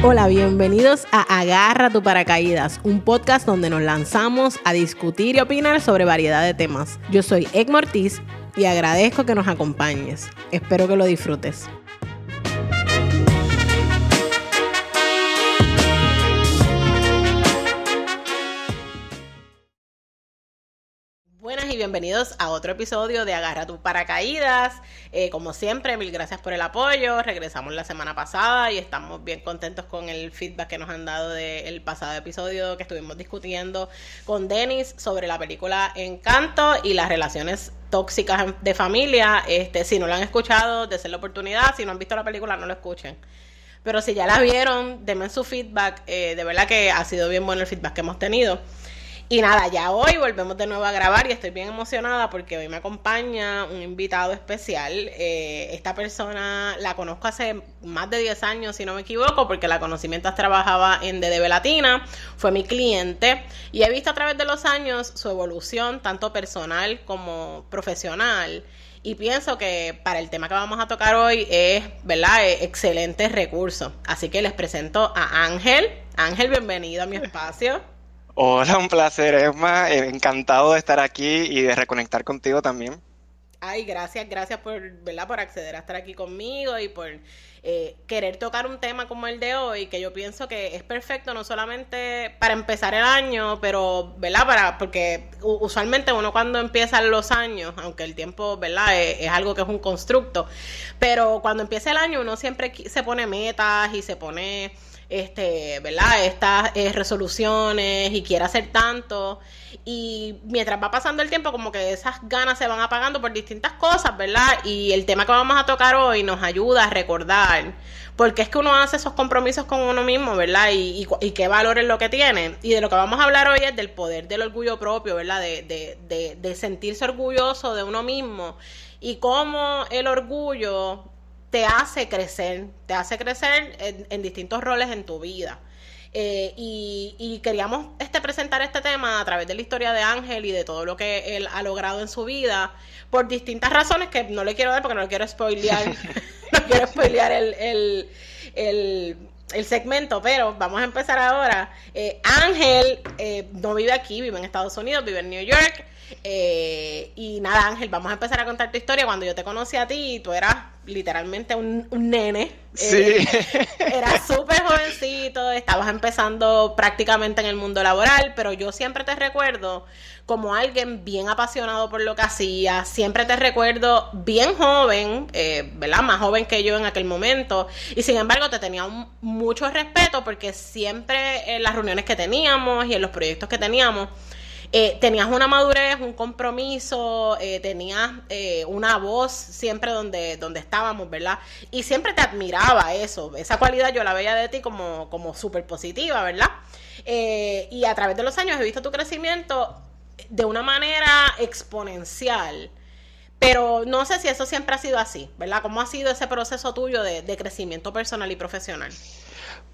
Hola, bienvenidos a Agarra tu paracaídas, un podcast donde nos lanzamos a discutir y opinar sobre variedad de temas. Yo soy Egg Mortiz y agradezco que nos acompañes. Espero que lo disfrutes. Bienvenidos a otro episodio de Agarra tu paracaídas. Eh, como siempre, mil gracias por el apoyo. Regresamos la semana pasada y estamos bien contentos con el feedback que nos han dado del pasado episodio que estuvimos discutiendo con Denis sobre la película Encanto y las relaciones tóxicas de familia. Este, si no lo han escuchado, dense la oportunidad. Si no han visto la película, no lo escuchen. Pero si ya la vieron, denme su feedback. Eh, de verdad que ha sido bien bueno el feedback que hemos tenido. Y nada, ya hoy volvemos de nuevo a grabar y estoy bien emocionada porque hoy me acompaña un invitado especial. Eh, esta persona la conozco hace más de 10 años, si no me equivoco, porque la conocí mientras trabajaba en DDB Latina, fue mi cliente y he visto a través de los años su evolución, tanto personal como profesional. Y pienso que para el tema que vamos a tocar hoy es, ¿verdad?, es excelente recurso. Así que les presento a Ángel. Ángel, bienvenido a mi espacio. Hola, un placer, Emma. Eh, encantado de estar aquí y de reconectar contigo también. Ay, gracias, gracias por, ¿verdad? por acceder a estar aquí conmigo y por eh, querer tocar un tema como el de hoy, que yo pienso que es perfecto no solamente para empezar el año, pero, ¿verdad? Para, porque usualmente uno cuando empieza los años, aunque el tiempo, ¿verdad? Es, es, algo que es un constructo, pero cuando empieza el año uno siempre se pone metas y se pone este, ¿verdad? Estas eh, resoluciones y quiere hacer tanto. Y mientras va pasando el tiempo, como que esas ganas se van apagando por distintas cosas, ¿verdad? Y el tema que vamos a tocar hoy nos ayuda a recordar, porque es que uno hace esos compromisos con uno mismo, ¿verdad? Y, y, qué valor es lo que tiene. Y de lo que vamos a hablar hoy es del poder del orgullo propio, ¿verdad? De, de, de, de sentirse orgulloso de uno mismo y cómo el orgullo te hace crecer, te hace crecer en, distintos roles en tu vida. Eh, y, queríamos este, presentar este tema a través de la historia de Ángel y de todo lo que él ha logrado en su vida, por distintas razones que no le quiero dar porque no le quiero spoilear, no quiero spoilear el, el, segmento, pero vamos a empezar ahora. Eh, Ángel eh, no vive aquí, vive en Estados Unidos, vive en New York. Y nada, Ángel, vamos a empezar a contar tu historia. Cuando yo te conocí a ti, tú eras literalmente un, nene. Sí. Eh, era súper jovencito, estabas empezando prácticamente en el mundo laboral, pero yo siempre te recuerdo como alguien bien apasionado por lo que hacía, siempre te recuerdo bien joven, eh, ¿verdad? Más joven que yo en aquel momento, y sin embargo te tenía mucho respeto porque siempre en las reuniones que teníamos y en los proyectos que teníamos, eh, tenías una madurez, un compromiso, eh, tenías eh, una voz siempre donde, donde estábamos, ¿verdad? Y siempre te admiraba eso, esa cualidad yo la veía de ti como, como súper positiva, ¿verdad? y a través de los años he visto tu crecimiento de una manera exponencial. Pero no sé si eso siempre ha sido así, ¿verdad? ¿Cómo ha sido ese proceso tuyo de, de crecimiento personal y profesional?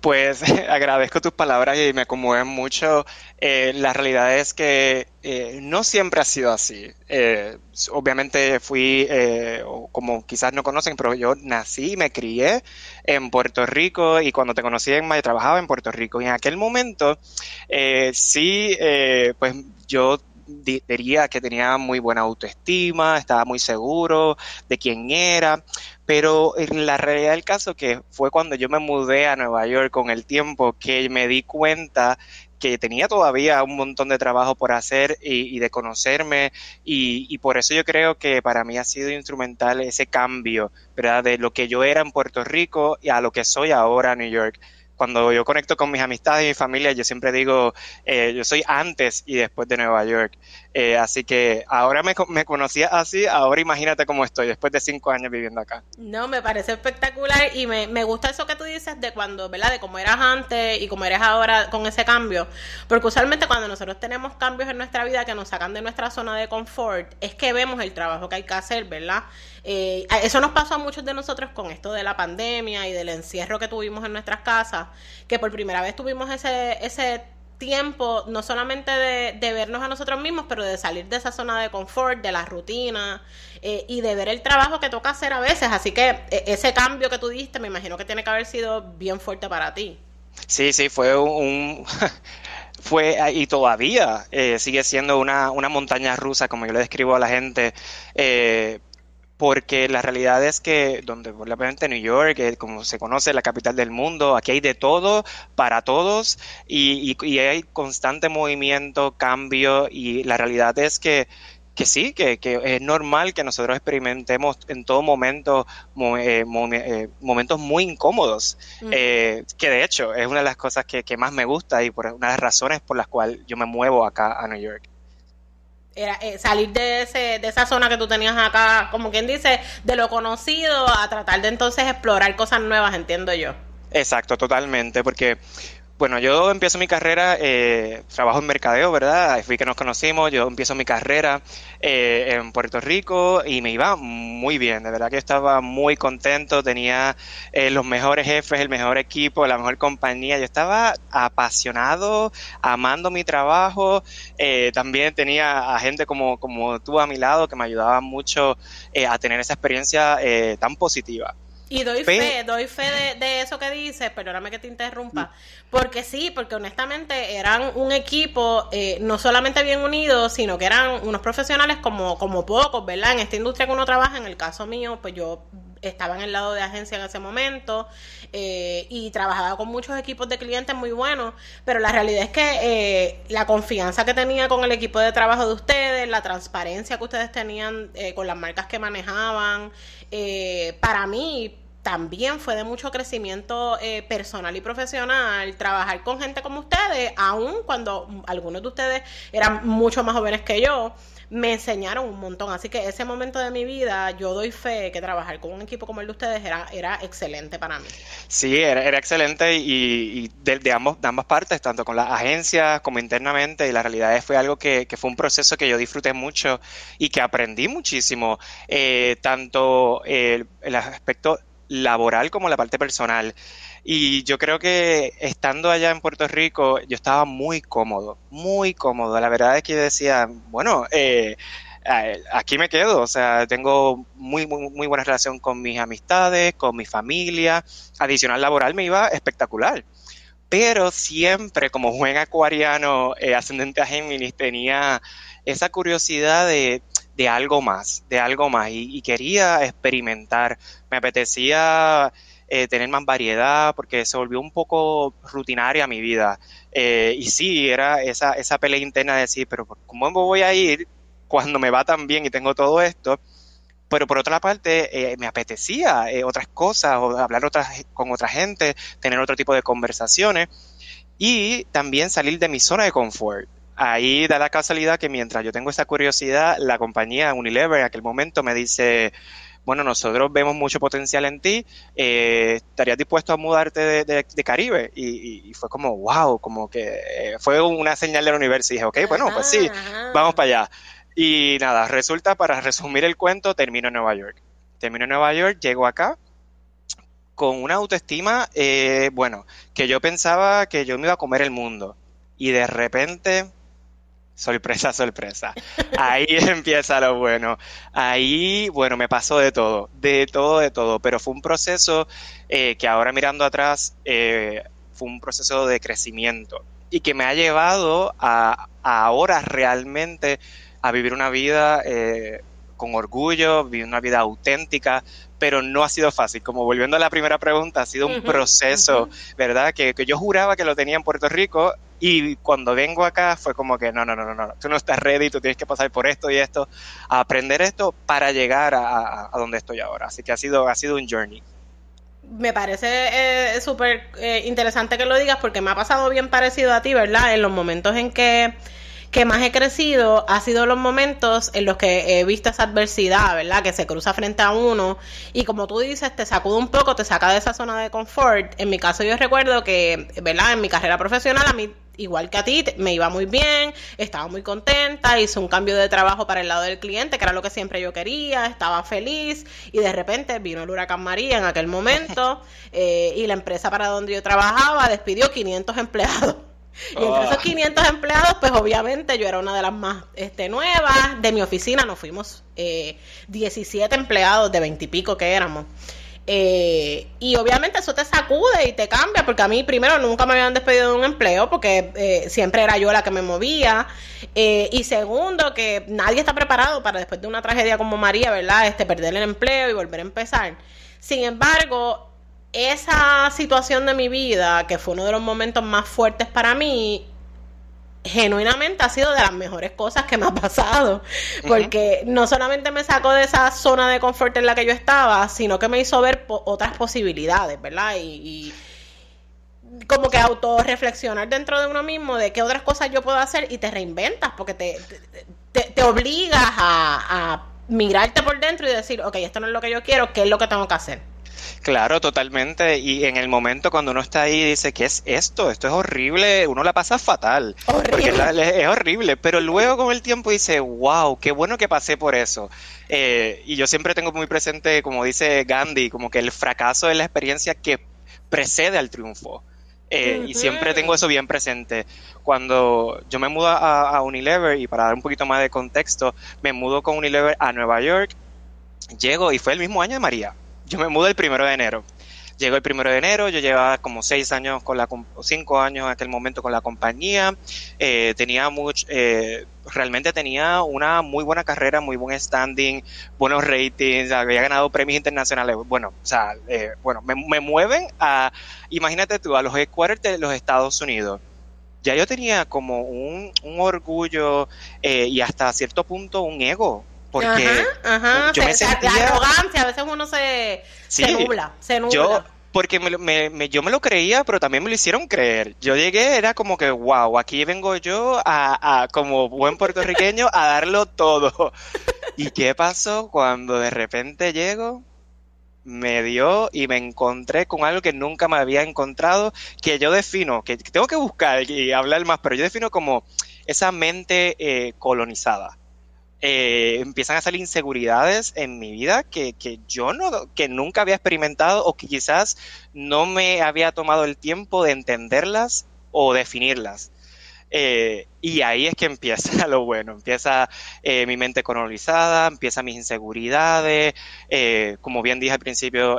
Pues agradezco tus palabras y me conmueven mucho. Eh, la realidad es que eh, no siempre ha sido así. Eh, obviamente fui, como quizás no conocen, pero yo nací y me crié en Puerto Rico y cuando te conocí en Maya trabajaba en Puerto Rico. Y en aquel momento sí, pues yo diría que tenía muy buena autoestima, estaba muy seguro de quién era, pero en la realidad del caso que fue cuando yo me mudé a Nueva York con el tiempo que me di cuenta que tenía todavía un montón de trabajo por hacer y, de conocerme y, y, por eso yo creo que para mí ha sido instrumental ese cambio, ¿verdad? De lo que yo era en Puerto Rico y a lo que soy ahora en New York cuando yo conecto con mis amistades y mi familia, yo siempre digo, eh, yo soy antes y después de Nueva York. Eh, así que ahora me, me, conocía así, ahora imagínate cómo estoy después de cinco años viviendo acá. No, me parece espectacular y me, me gusta eso que tú dices de cuando, ¿verdad? De cómo eras antes y cómo eres ahora con ese cambio. Porque usualmente cuando nosotros tenemos cambios en nuestra vida que nos sacan de nuestra zona de confort, es que vemos el trabajo que hay que hacer, ¿verdad? Eh, eso nos pasó a muchos de nosotros con esto de la pandemia y del encierro que tuvimos en nuestras casas, que por primera vez tuvimos ese, ese tiempo, no solamente de, vernos a nosotros mismos, pero de salir de esa zona de confort, de la rutina eh, y de ver el trabajo que toca hacer a veces. Así que e, ese cambio que tú diste, me imagino que tiene que haber sido bien fuerte para ti. Sí, sí, fue un... fue y todavía eh, sigue siendo una, una, montaña rusa, como yo le describo a la gente, eh, porque la realidad es que donde obviamente New York, eh, como se conoce, la capital del mundo, aquí hay de todo para todos y, y hay constante movimiento, cambio y la realidad es que que sí, que, que, es normal que nosotros experimentemos en todo momento eh, eh, momentos muy incómodos, eh, que de hecho es una de las cosas que, más me gusta y por una de las razones por las cuales yo me muevo acá a New York. Era, salir de, ese, de esa zona que tú tenías acá, como quien dice, de lo conocido a tratar de entonces explorar cosas nuevas, entiendo yo. Exacto, totalmente, porque bueno, yo empiezo mi carrera, eh, trabajo en mercadeo, ¿verdad? Fui que nos conocimos, yo empiezo mi carrera eh, en Puerto Rico y me iba muy bien, de verdad que estaba muy contento, tenía eh, los mejores jefes, el mejor equipo, la mejor compañía, yo estaba apasionado, amando mi trabajo, también tenía a gente como, como tú a mi lado que me ayudaba mucho a tener esa experiencia tan positiva. Y doy fe, doy fe de, eso que dices, perdóname que te interrumpa, porque sí, porque honestamente eran un equipo eh, no solamente bien unido, sino que eran unos profesionales como, como pocos, ¿verdad? En esta industria que uno trabaja, en el caso mío, pues yo estaba en el lado de agencia en ese momento eh, y trabajaba con muchos equipos de clientes muy buenos, pero la realidad es que eh, la confianza que tenía con el equipo de trabajo de ustedes, la transparencia que ustedes tenían con las marcas que manejaban, para mí también fue de mucho crecimiento eh, personal y profesional trabajar con gente como ustedes, aun cuando algunos de ustedes eran mucho más jóvenes que yo, me enseñaron un montón. Así que ese momento de mi vida, yo doy fe que trabajar con un equipo como el de ustedes era, era excelente para mí. Sí, era, excelente y, de, ambos, de ambas partes, tanto con las agencias como internamente. Y la realidad es fue algo que, fue un proceso que yo disfruté mucho y que aprendí muchísimo, eh, tanto el aspecto laboral como la parte personal. Y yo creo que estando allá en Puerto Rico, yo estaba muy cómodo, muy cómodo. La verdad es que yo decía, bueno, eh, aquí me quedo, o sea, tengo muy, muy, muy buena relación con mis amistades, con mi familia. Adicional laboral me iba espectacular. Pero siempre, como buen acuariano eh, ascendente a Géminis, tenía esa curiosidad de de algo más, de algo más. Y, quería experimentar, me apetecía eh, tener más variedad porque se volvió un poco rutinaria mi vida. Eh, y sí, era esa, esa pelea interna de decir, pero ¿cómo voy a ir cuando me va tan bien y tengo todo esto? Pero por otra parte, eh, me apetecía otras cosas, o hablar otras, con otra gente, tener otro tipo de conversaciones y también salir de mi zona de confort ahí da la casualidad que mientras yo tengo esa curiosidad, la compañía Unilever en aquel momento me dice, bueno, nosotros vemos mucho potencial en ti, eh, ¿estarías dispuesto a mudarte de, Caribe? Y, fue como, wow, como que eh, fue una señal del universo y dije, ok, bueno, pues sí, vamos para allá. Y nada, resulta, para resumir el cuento, termino en Nueva York. Termino en Nueva York, llego acá con una autoestima, eh, bueno, que yo pensaba que yo me iba a comer el mundo. Y de repente Sorpresa, sorpresa. Ahí empieza lo bueno. Ahí, bueno, me pasó de todo, de todo, de todo, pero fue un proceso eh, que ahora mirando atrás eh, fue un proceso de crecimiento y que me ha llevado a, ahora realmente a vivir una vida eh, con orgullo, vivir una vida auténtica, pero no ha sido fácil. Como volviendo a la primera pregunta, ha sido un proceso, ¿verdad? Que, que, yo juraba que lo tenía en Puerto Rico y cuando vengo acá fue como que no, no, no, no, no, tú no estás ready, tú tienes que pasar por esto y esto, a aprender esto para llegar a, donde estoy ahora. Así que ha sido, ha sido un journey. Me parece eh, súper eh, interesante que lo digas porque me ha pasado bien parecido a ti, ¿verdad? En los momentos en que que más he crecido ha sido los momentos en los que he visto esa adversidad, ¿verdad? Que se cruza frente a uno y como tú dices, te sacude un poco, te saca de esa zona de confort. En mi caso yo recuerdo que, ¿verdad? En mi carrera profesional a mí igual que a ti, me iba muy bien, estaba muy contenta, hice un cambio de trabajo para el lado del cliente, que era lo que siempre yo quería, estaba feliz y de repente vino el huracán María en aquel momento eh, y la empresa para donde yo trabajaba despidió 500 empleados. Y entre esos 500 ah. empleados, pues obviamente yo era una de las más este, nuevas. De mi oficina nos fuimos eh, 17 empleados de 20 y pico que éramos. Eh, y obviamente eso te sacude y te cambia, porque a mí primero nunca me habían despedido de un empleo, porque eh, siempre era yo la que me movía. Eh, y segundo, que nadie está preparado para después de una tragedia como María, ¿verdad? Este, perder el empleo y volver a empezar. Sin embargo, esa situación de mi vida, que fue uno de los momentos más fuertes para mí, genuinamente ha sido de las mejores cosas que me ha pasado, porque no solamente me sacó de esa zona de confort en la que yo estaba, sino que me hizo ver otras posibilidades, ¿verdad? Y, como que autorreflexionar dentro de uno mismo de qué otras cosas yo puedo hacer y te reinventas, porque te, te, obligas a, a mirarte por dentro y decir, ok, esto no es lo que yo quiero, ¿qué es lo que tengo que hacer? Claro, totalmente. Y en el momento cuando uno está ahí y dice, ¿qué es esto? Esto es horrible, uno la pasa fatal. Porque es, horrible. Pero luego con el tiempo dice, wow, qué bueno que pasé por eso. Eh, y yo siempre tengo muy presente, como dice Gandhi, como que el fracaso es la experiencia que precede al triunfo. Eh, y siempre tengo eso bien presente. Cuando yo me mudo a, a, Unilever, y para dar un poquito más de contexto, me mudo con Unilever a Nueva York, llego y fue el mismo año de María yo me mudé el primero de enero. Llegó el primero de enero, yo llevaba como seis años con la, cinco años en aquel momento con la compañía, eh, tenía mucho, eh, realmente tenía una muy buena carrera, muy buen standing, buenos ratings, había ganado premios internacionales, bueno, o sea, eh, bueno, me, mueven a, imagínate tú, a los headquarters de los Estados Unidos. Ya yo tenía como un, un orgullo y hasta cierto punto un ego porque ajá, yo me sentía... arrogancia, a veces uno se, se nubla, se nubla. Yo, porque me, me, yo me lo creía, pero también me lo hicieron creer. Yo llegué, era como que, wow, aquí vengo yo a, a como buen puertorriqueño a darlo todo. ¿Y qué pasó cuando de repente llego? me dio y me encontré con algo que nunca me había encontrado, que yo defino, que tengo que buscar y hablar más, pero yo defino como esa mente eh, colonizada. Eh, empiezan a salir inseguridades en mi vida que, que, yo no, que nunca había experimentado o que quizás no me había tomado el tiempo de entenderlas o definirlas. Eh, y ahí es que empieza lo bueno, empieza eh, mi mente colonizada, empiezan mis inseguridades, eh, como bien dije al principio,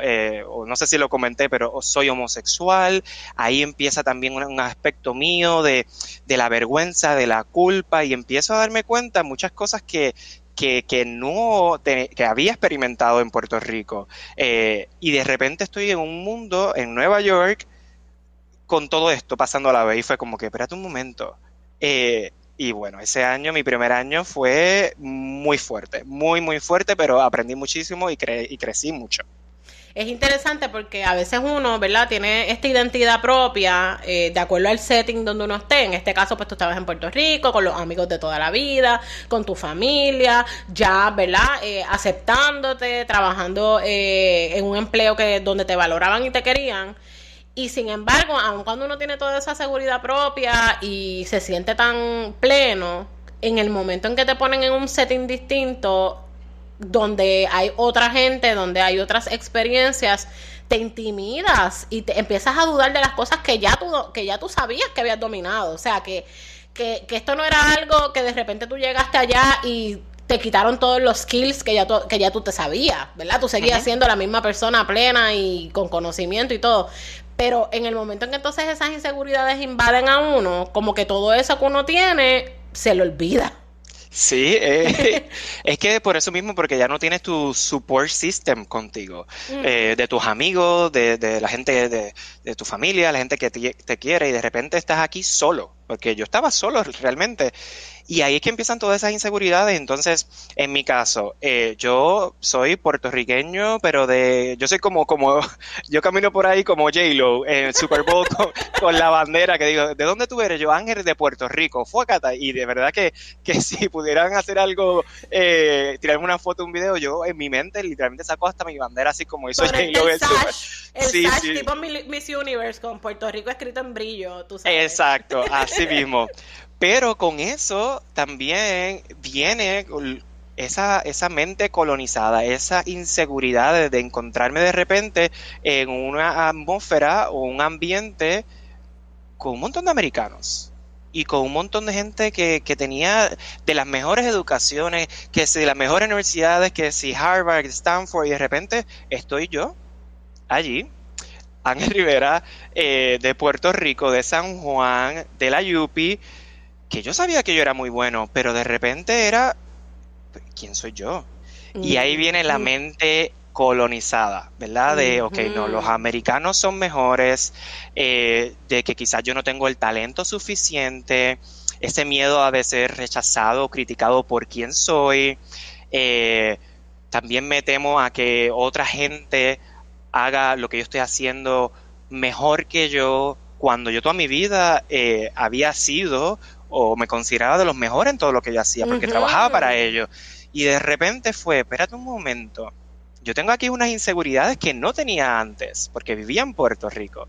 o no sé si lo comenté, pero soy homosexual, ahí empieza también un, aspecto mío de, la vergüenza, de la culpa, y empiezo a darme cuenta muchas cosas que, no que había experimentado en Puerto Rico. y de repente estoy en un mundo en Nueva York con todo esto pasando a la vez y fue como que, espérate un momento, eh, y bueno, ese año, mi primer año fue muy fuerte, muy, muy fuerte, pero aprendí muchísimo y, y crecí mucho. Es interesante porque a veces uno, ¿verdad? Tiene esta identidad propia eh, de acuerdo al setting donde uno esté. En este caso, pues tú estabas en Puerto Rico, con los amigos de toda la vida, con tu familia, ya, ¿verdad? Eh, aceptándote, trabajando en un empleo que donde te valoraban y te querían. Y sin embargo, aun cuando uno tiene toda esa seguridad propia y se siente tan pleno, en el momento en que te ponen en un setting distinto, donde hay otra gente, donde hay otras experiencias, te intimidas y te empiezas a dudar de las cosas que ya tú, que ya tú sabías que habías dominado. O sea, que, que, que esto no era algo que de repente tú llegaste allá y te quitaron todos los skills que ya tú, que ya tú te sabías, ¿verdad? Tú seguías siendo la misma persona plena y con conocimiento y todo. Pero en el momento en que entonces esas inseguridades invaden a uno, como que todo eso que uno tiene se le olvida. Sí, eh, es que por eso mismo, porque ya no tienes tu support system contigo, eh, de tus amigos, de, de la gente de, de, tu familia, la gente que te, te, quiere, y de repente estás aquí solo, porque yo estaba solo realmente, y ahí es que empiezan todas esas inseguridades. Entonces, en mi caso, eh, yo soy puertorriqueño, pero de, yo soy como, como, yo camino por ahí como J-Lo en Super Bowl con, la bandera que digo, ¿de dónde tú eres? Yo, Ángel de Puerto Rico, fuácata. Y de verdad que, que si pudieran hacer algo, eh, tirarme una foto, un video, yo en mi mente literalmente saco hasta mi bandera así como hizo J-Lo. El, el sí, sí. tipo Miss Universe con Puerto Rico escrito en brillo, tú sabes. Exacto, así mismo. Pero con eso también viene esa, esa mente colonizada, esa inseguridad de, encontrarme de repente en una atmósfera o un ambiente con un montón de americanos y con un montón de gente que, que tenía de las mejores educaciones, que si de las mejores universidades, que si Harvard, Stanford, y de repente estoy yo allí, Ángel Rivera eh, de Puerto Rico, de San Juan, de la Yupi, que yo sabía que yo era muy bueno, pero de repente era, ¿quién soy yo? Y ahí viene la mente colonizada, ¿verdad? De, ok, no, los americanos son mejores, eh, de que quizás yo no tengo el talento suficiente, ese miedo a de ser rechazado, criticado por quien soy. Eh, también me temo a que otra gente haga lo que yo estoy haciendo mejor que yo cuando yo toda mi vida eh, había sido o me consideraba de los mejores en todo lo que yo hacía porque trabajaba para ellos. Y de repente fue, espérate un momento, yo tengo aquí unas inseguridades que no tenía antes porque vivía en Puerto Rico.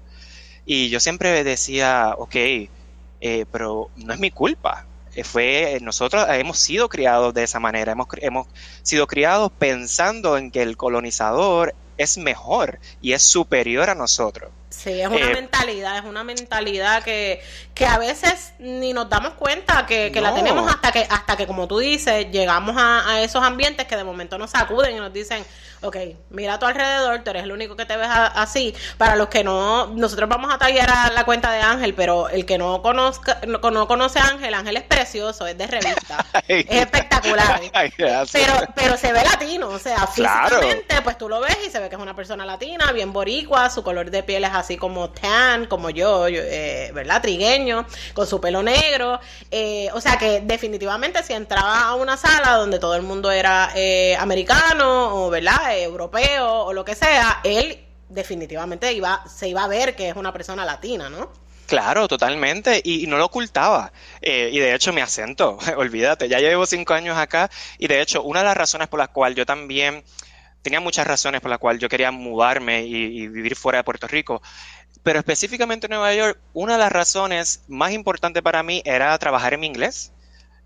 Y yo siempre decía, ok, eh, pero no es mi culpa. Eh, fue, nosotros hemos sido criados de esa manera, hemos, hemos sido criados pensando en que el colonizador es mejor y es superior a nosotros. Sí, es una eh, mentalidad, es una mentalidad que, que a veces ni nos damos cuenta que, la tenemos hasta que, hasta que, como tú dices, llegamos a, a, esos ambientes que de momento nos sacuden y nos dicen, ok, mira a tu alrededor, tú eres el único que te ves así. Para los que no, nosotros vamos a tallar a la cuenta de Ángel, pero el que no conozca, no, conoce a Ángel, Ángel es precioso, es de revista, es espectacular. pero, pero se ve latino, o sea, físicamente, pues tú lo ves y se ve que es una persona latina, bien boricua, su color de piel es así como tan, como yo, eh, ¿verdad? Trigueño, con su pelo negro. Eh, o sea que definitivamente si entraba a una sala donde todo el mundo era eh, americano o, ¿verdad? europeo o lo que sea, él definitivamente iba, se iba a ver que es una persona latina, ¿no? Claro, totalmente, y, no lo ocultaba. Y de hecho, mi acento, olvídate, ya llevo cinco años acá, y de hecho, una de las razones por las cuales yo también tenía muchas razones por las cuales yo quería mudarme y, vivir fuera de Puerto Rico, pero específicamente en Nueva York, una de las razones más importantes para mí era trabajar en mi inglés.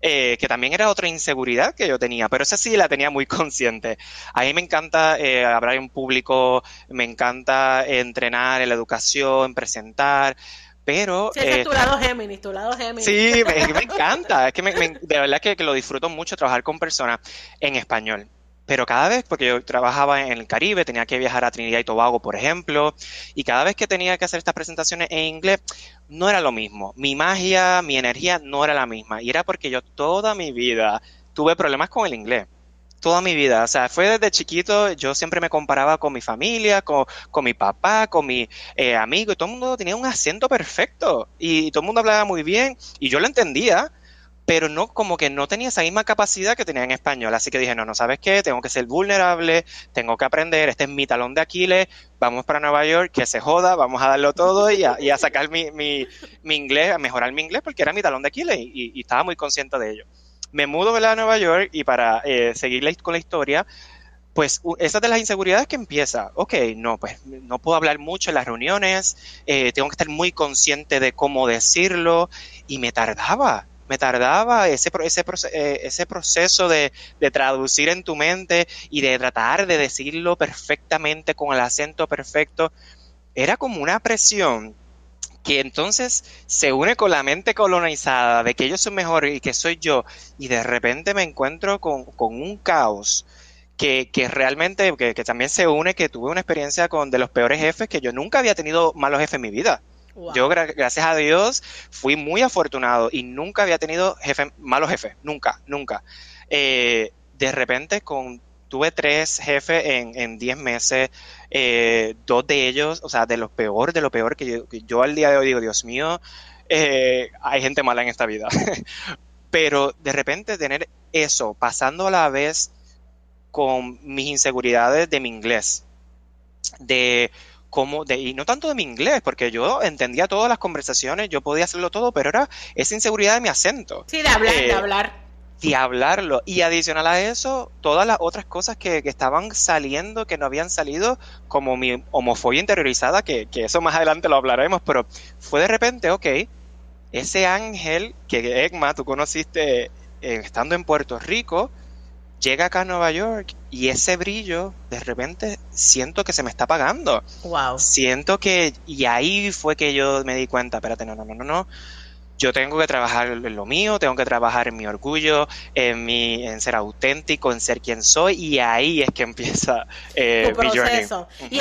Eh, que también era otra inseguridad que yo tenía, pero esa sí la tenía muy consciente. A mí me encanta eh, hablar en público, me encanta entrenar en la educación, presentar, pero... Sí, eh, tu lado Géminis, tu lado Géminis. Sí, me, me encanta, es que me, de verdad que, que, lo disfruto mucho trabajar con personas en español pero cada vez, porque yo trabajaba en el Caribe, tenía que viajar a Trinidad y Tobago, por ejemplo, y cada vez que tenía que hacer estas presentaciones en inglés, no era lo mismo. Mi magia, mi energía no era la misma. Y era porque yo toda mi vida tuve problemas con el inglés. Toda mi vida. O sea, fue desde chiquito, yo siempre me comparaba con mi familia, con, mi papá, con mi eh, amigo, y todo el mundo tenía un acento perfecto. Y todo el mundo hablaba muy bien, y yo lo entendía pero no como que no tenía esa misma capacidad que tenía en español. Así que dije, no, no sabes qué, tengo que ser vulnerable, tengo que aprender, este es mi talón de Aquiles, vamos para Nueva York, que se joda, vamos a darlo todo y a, y a sacar mi, mi, mi, inglés, a mejorar mi inglés, porque era mi talón de Aquiles y, estaba muy consciente de ello. Me mudo a Nueva York y para eh, seguir con la historia, pues esa de las inseguridades que empieza, ok, no, pues no puedo hablar mucho en las reuniones, eh, tengo que estar muy consciente de cómo decirlo y me tardaba, me tardaba ese, ese, eh, ese proceso de, traducir en tu mente y de tratar de decirlo perfectamente con el acento perfecto, era como una presión que entonces se une con la mente colonizada de que ellos son mejores y que soy yo, y de repente me encuentro con, un caos. Que, realmente, que, que, también se une, que tuve una experiencia con de los peores jefes, que yo nunca había tenido malos jefes en mi vida. Yo, gracias a Dios, fui muy afortunado y nunca había tenido jefe, malos jefes, nunca, nunca. Eh, de repente, con, tuve tres jefes en, diez meses, eh, dos de ellos, o sea, de lo peor, de lo peor, que yo, al día de hoy digo, Dios mío, eh, hay gente mala en esta vida. Pero de repente tener eso, pasando a la vez con mis inseguridades de mi inglés, de como de, y no tanto de mi inglés, porque yo entendía todas las conversaciones, yo podía hacerlo todo, pero era esa inseguridad de mi acento. Sí, de hablar, de eh, hablar. De hablarlo. Y adicional a eso, todas las otras cosas que, estaban saliendo, que no habían salido, como mi homofobia interiorizada, que, que eso más adelante lo hablaremos, pero fue de repente, ok, ese ángel que Egma, tú conociste eh, estando en Puerto Rico, llega acá a Nueva York y ese brillo de repente siento que se me está apagando. Wow. Siento que y ahí fue que yo me di cuenta, espérate, no, no, no, no, no. Yo tengo que trabajar en lo mío, tengo que trabajar en mi orgullo, en mi, en ser auténtico, en ser quien soy, y ahí es que empieza eh, mi proceso. Y,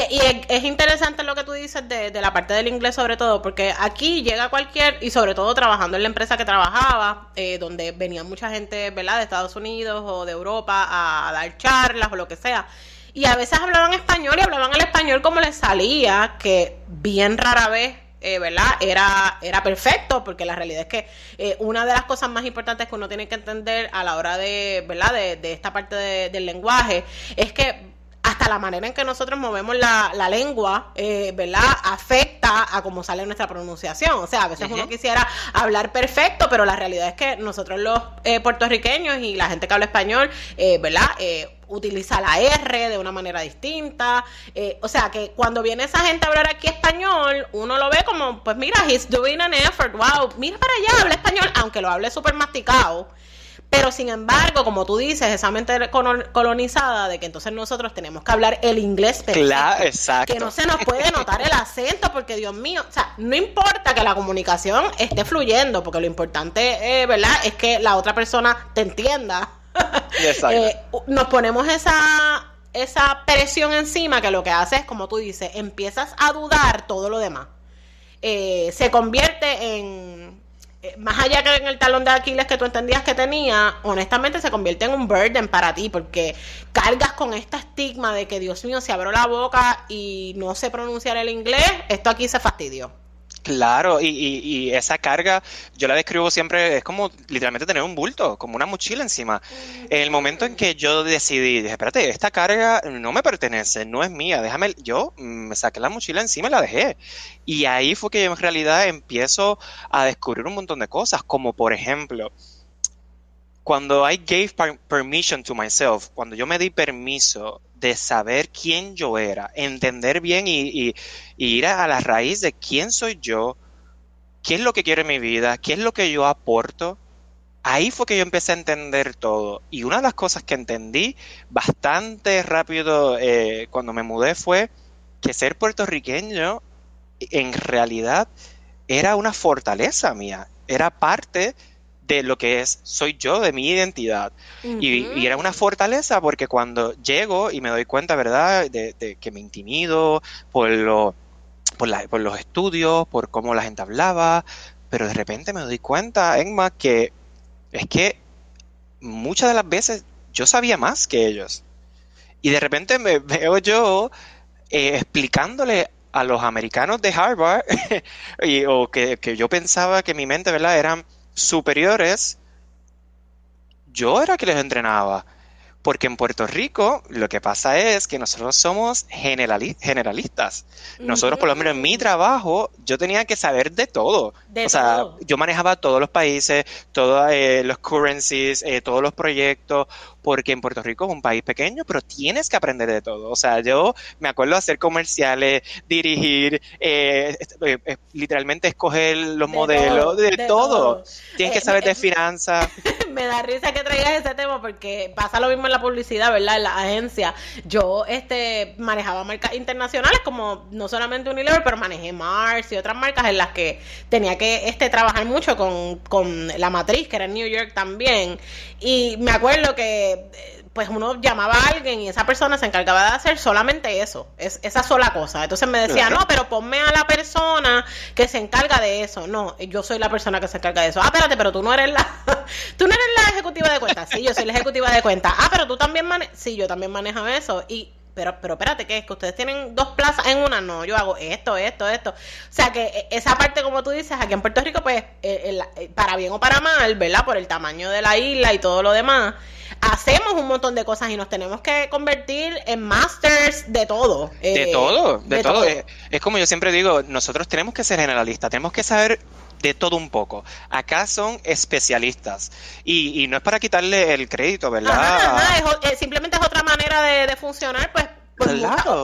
es, interesante lo que tú dices de, de, la parte del inglés sobre todo, porque aquí llega cualquier, y sobre todo trabajando en la empresa que trabajaba, eh, donde venía mucha gente, ¿verdad?, de Estados Unidos o de Europa a, dar charlas o lo que sea. Y a veces hablaban español y hablaban el español como les salía, que bien rara vez eh, ¿verdad? Era, era perfecto, porque la realidad es que eh, una de las cosas más importantes que uno tiene que entender a la hora de, ¿verdad? De, esta parte del lenguaje es que hasta la manera en que nosotros movemos la, la lengua, eh, ¿verdad? Afecta a cómo sale nuestra pronunciación. O sea, a veces uno quisiera hablar perfecto, pero la realidad es que nosotros los eh, puertorriqueños y la gente que habla español, eh, ¿verdad? utiliza la R de una manera distinta. o sea, que cuando viene esa gente a hablar aquí español, uno lo ve como, pues mira, he's doing an effort, wow, mira para allá, habla español, aunque lo hable súper masticado. Pero sin embargo, como tú dices, esa mente colonizada de que entonces nosotros tenemos que hablar el inglés perfecto, claro, exacto. que no se nos puede notar el acento, porque Dios mío, o sea, no importa que la comunicación esté fluyendo, porque lo importante, eh, ¿verdad?, es que la otra persona te entienda. Exacto. Eh, nos ponemos esa esa presión encima que lo que hace es, como tú dices, empiezas a dudar todo lo demás. Eh, se convierte en más allá que en el talón de Aquiles que tú entendías que tenía, honestamente se convierte en un burden para ti, porque cargas con este estigma de que Dios mío, se abrió la boca y no sé pronunciar el inglés, esto aquí se fastidió. Claro, y, y, esa carga yo la describo siempre, es como literalmente tener un bulto, como una mochila encima. En el momento en que yo decidí, dije, espérate, esta carga no me pertenece, no es mía, déjame, yo me saqué la mochila encima y la dejé. Y ahí fue que yo en realidad empiezo a descubrir un montón de cosas, como por ejemplo, cuando I gave permission to myself, cuando yo me di permiso de saber quién yo era, entender bien y, ir a la raíz de quién soy yo, qué es lo que quiero en mi vida, qué es lo que yo aporto, ahí fue que yo empecé a entender todo. Y una de las cosas que entendí bastante rápido eh, cuando me mudé fue que ser puertorriqueño en realidad era una fortaleza mía, era parte de lo que es, soy yo, de mi identidad. y, era una fortaleza porque cuando llego y me doy cuenta, ¿verdad?, de, que me intimido por, lo, por, por los estudios, por cómo la gente hablaba, pero de repente me doy cuenta, Emma, que es que muchas de las veces yo sabía más que ellos. Y de repente me veo yo eh, explicándole a los americanos de Harvard, y, o que, que, yo pensaba que mi mente, ¿verdad?, eran superiores, yo era que les entrenaba. Porque en Puerto Rico lo que pasa es que nosotros somos generalistas. Nosotros, por lo menos en mi trabajo, yo tenía que saber de todo. o sea, yo manejaba todos los países, todos eh, los currencies, eh, todos los proyectos, porque en Puerto Rico es un país pequeño, pero tienes que aprender de todo. O sea, yo me acuerdo de hacer comerciales, dirigir, eh, eh, eh, literalmente escoger los modelos, de, todo. Tienes que saber de finanzas. me da risa que traigas ese tema porque pasa lo mismo en la publicidad, ¿verdad? En la agencia. Yo este manejaba marcas internacionales como no solamente Unilever, pero manejé Mars y otras marcas en las que tenía que este trabajar mucho con, con la matriz, que era en New York también. Y me acuerdo que pues uno llamaba a alguien y esa persona se encargaba de hacer solamente eso, es, esa sola cosa. Entonces me decía, no, pero ponme a la persona que se encarga de eso. No, yo soy la persona que se encarga de eso. Ah, espérate, pero tú no eres la, tú no eres la ejecutiva de cuentas. Sí, yo soy la ejecutiva de cuentas. Ah, pero tú también manejas, sí, yo también manejo eso. Y pero, pero espérate, ¿qué es? Que ustedes tienen dos plazas en una, no, yo hago esto, esto, esto. O sea que e, esa parte, como tú dices, aquí en Puerto Rico, pues, eh, eh, para bien o para mal, ¿verdad? Por el tamaño de la isla y todo lo demás, hacemos un montón de cosas y nos tenemos que convertir en masters de todo. de eh, todo, de, todo. Es, como yo siempre digo, nosotros tenemos que ser generalistas, tenemos que saber de todo un poco. Acá son especialistas. Y, y no es para quitarle el crédito, ¿verdad? simplemente es otra manera de, funcionar, pues, por,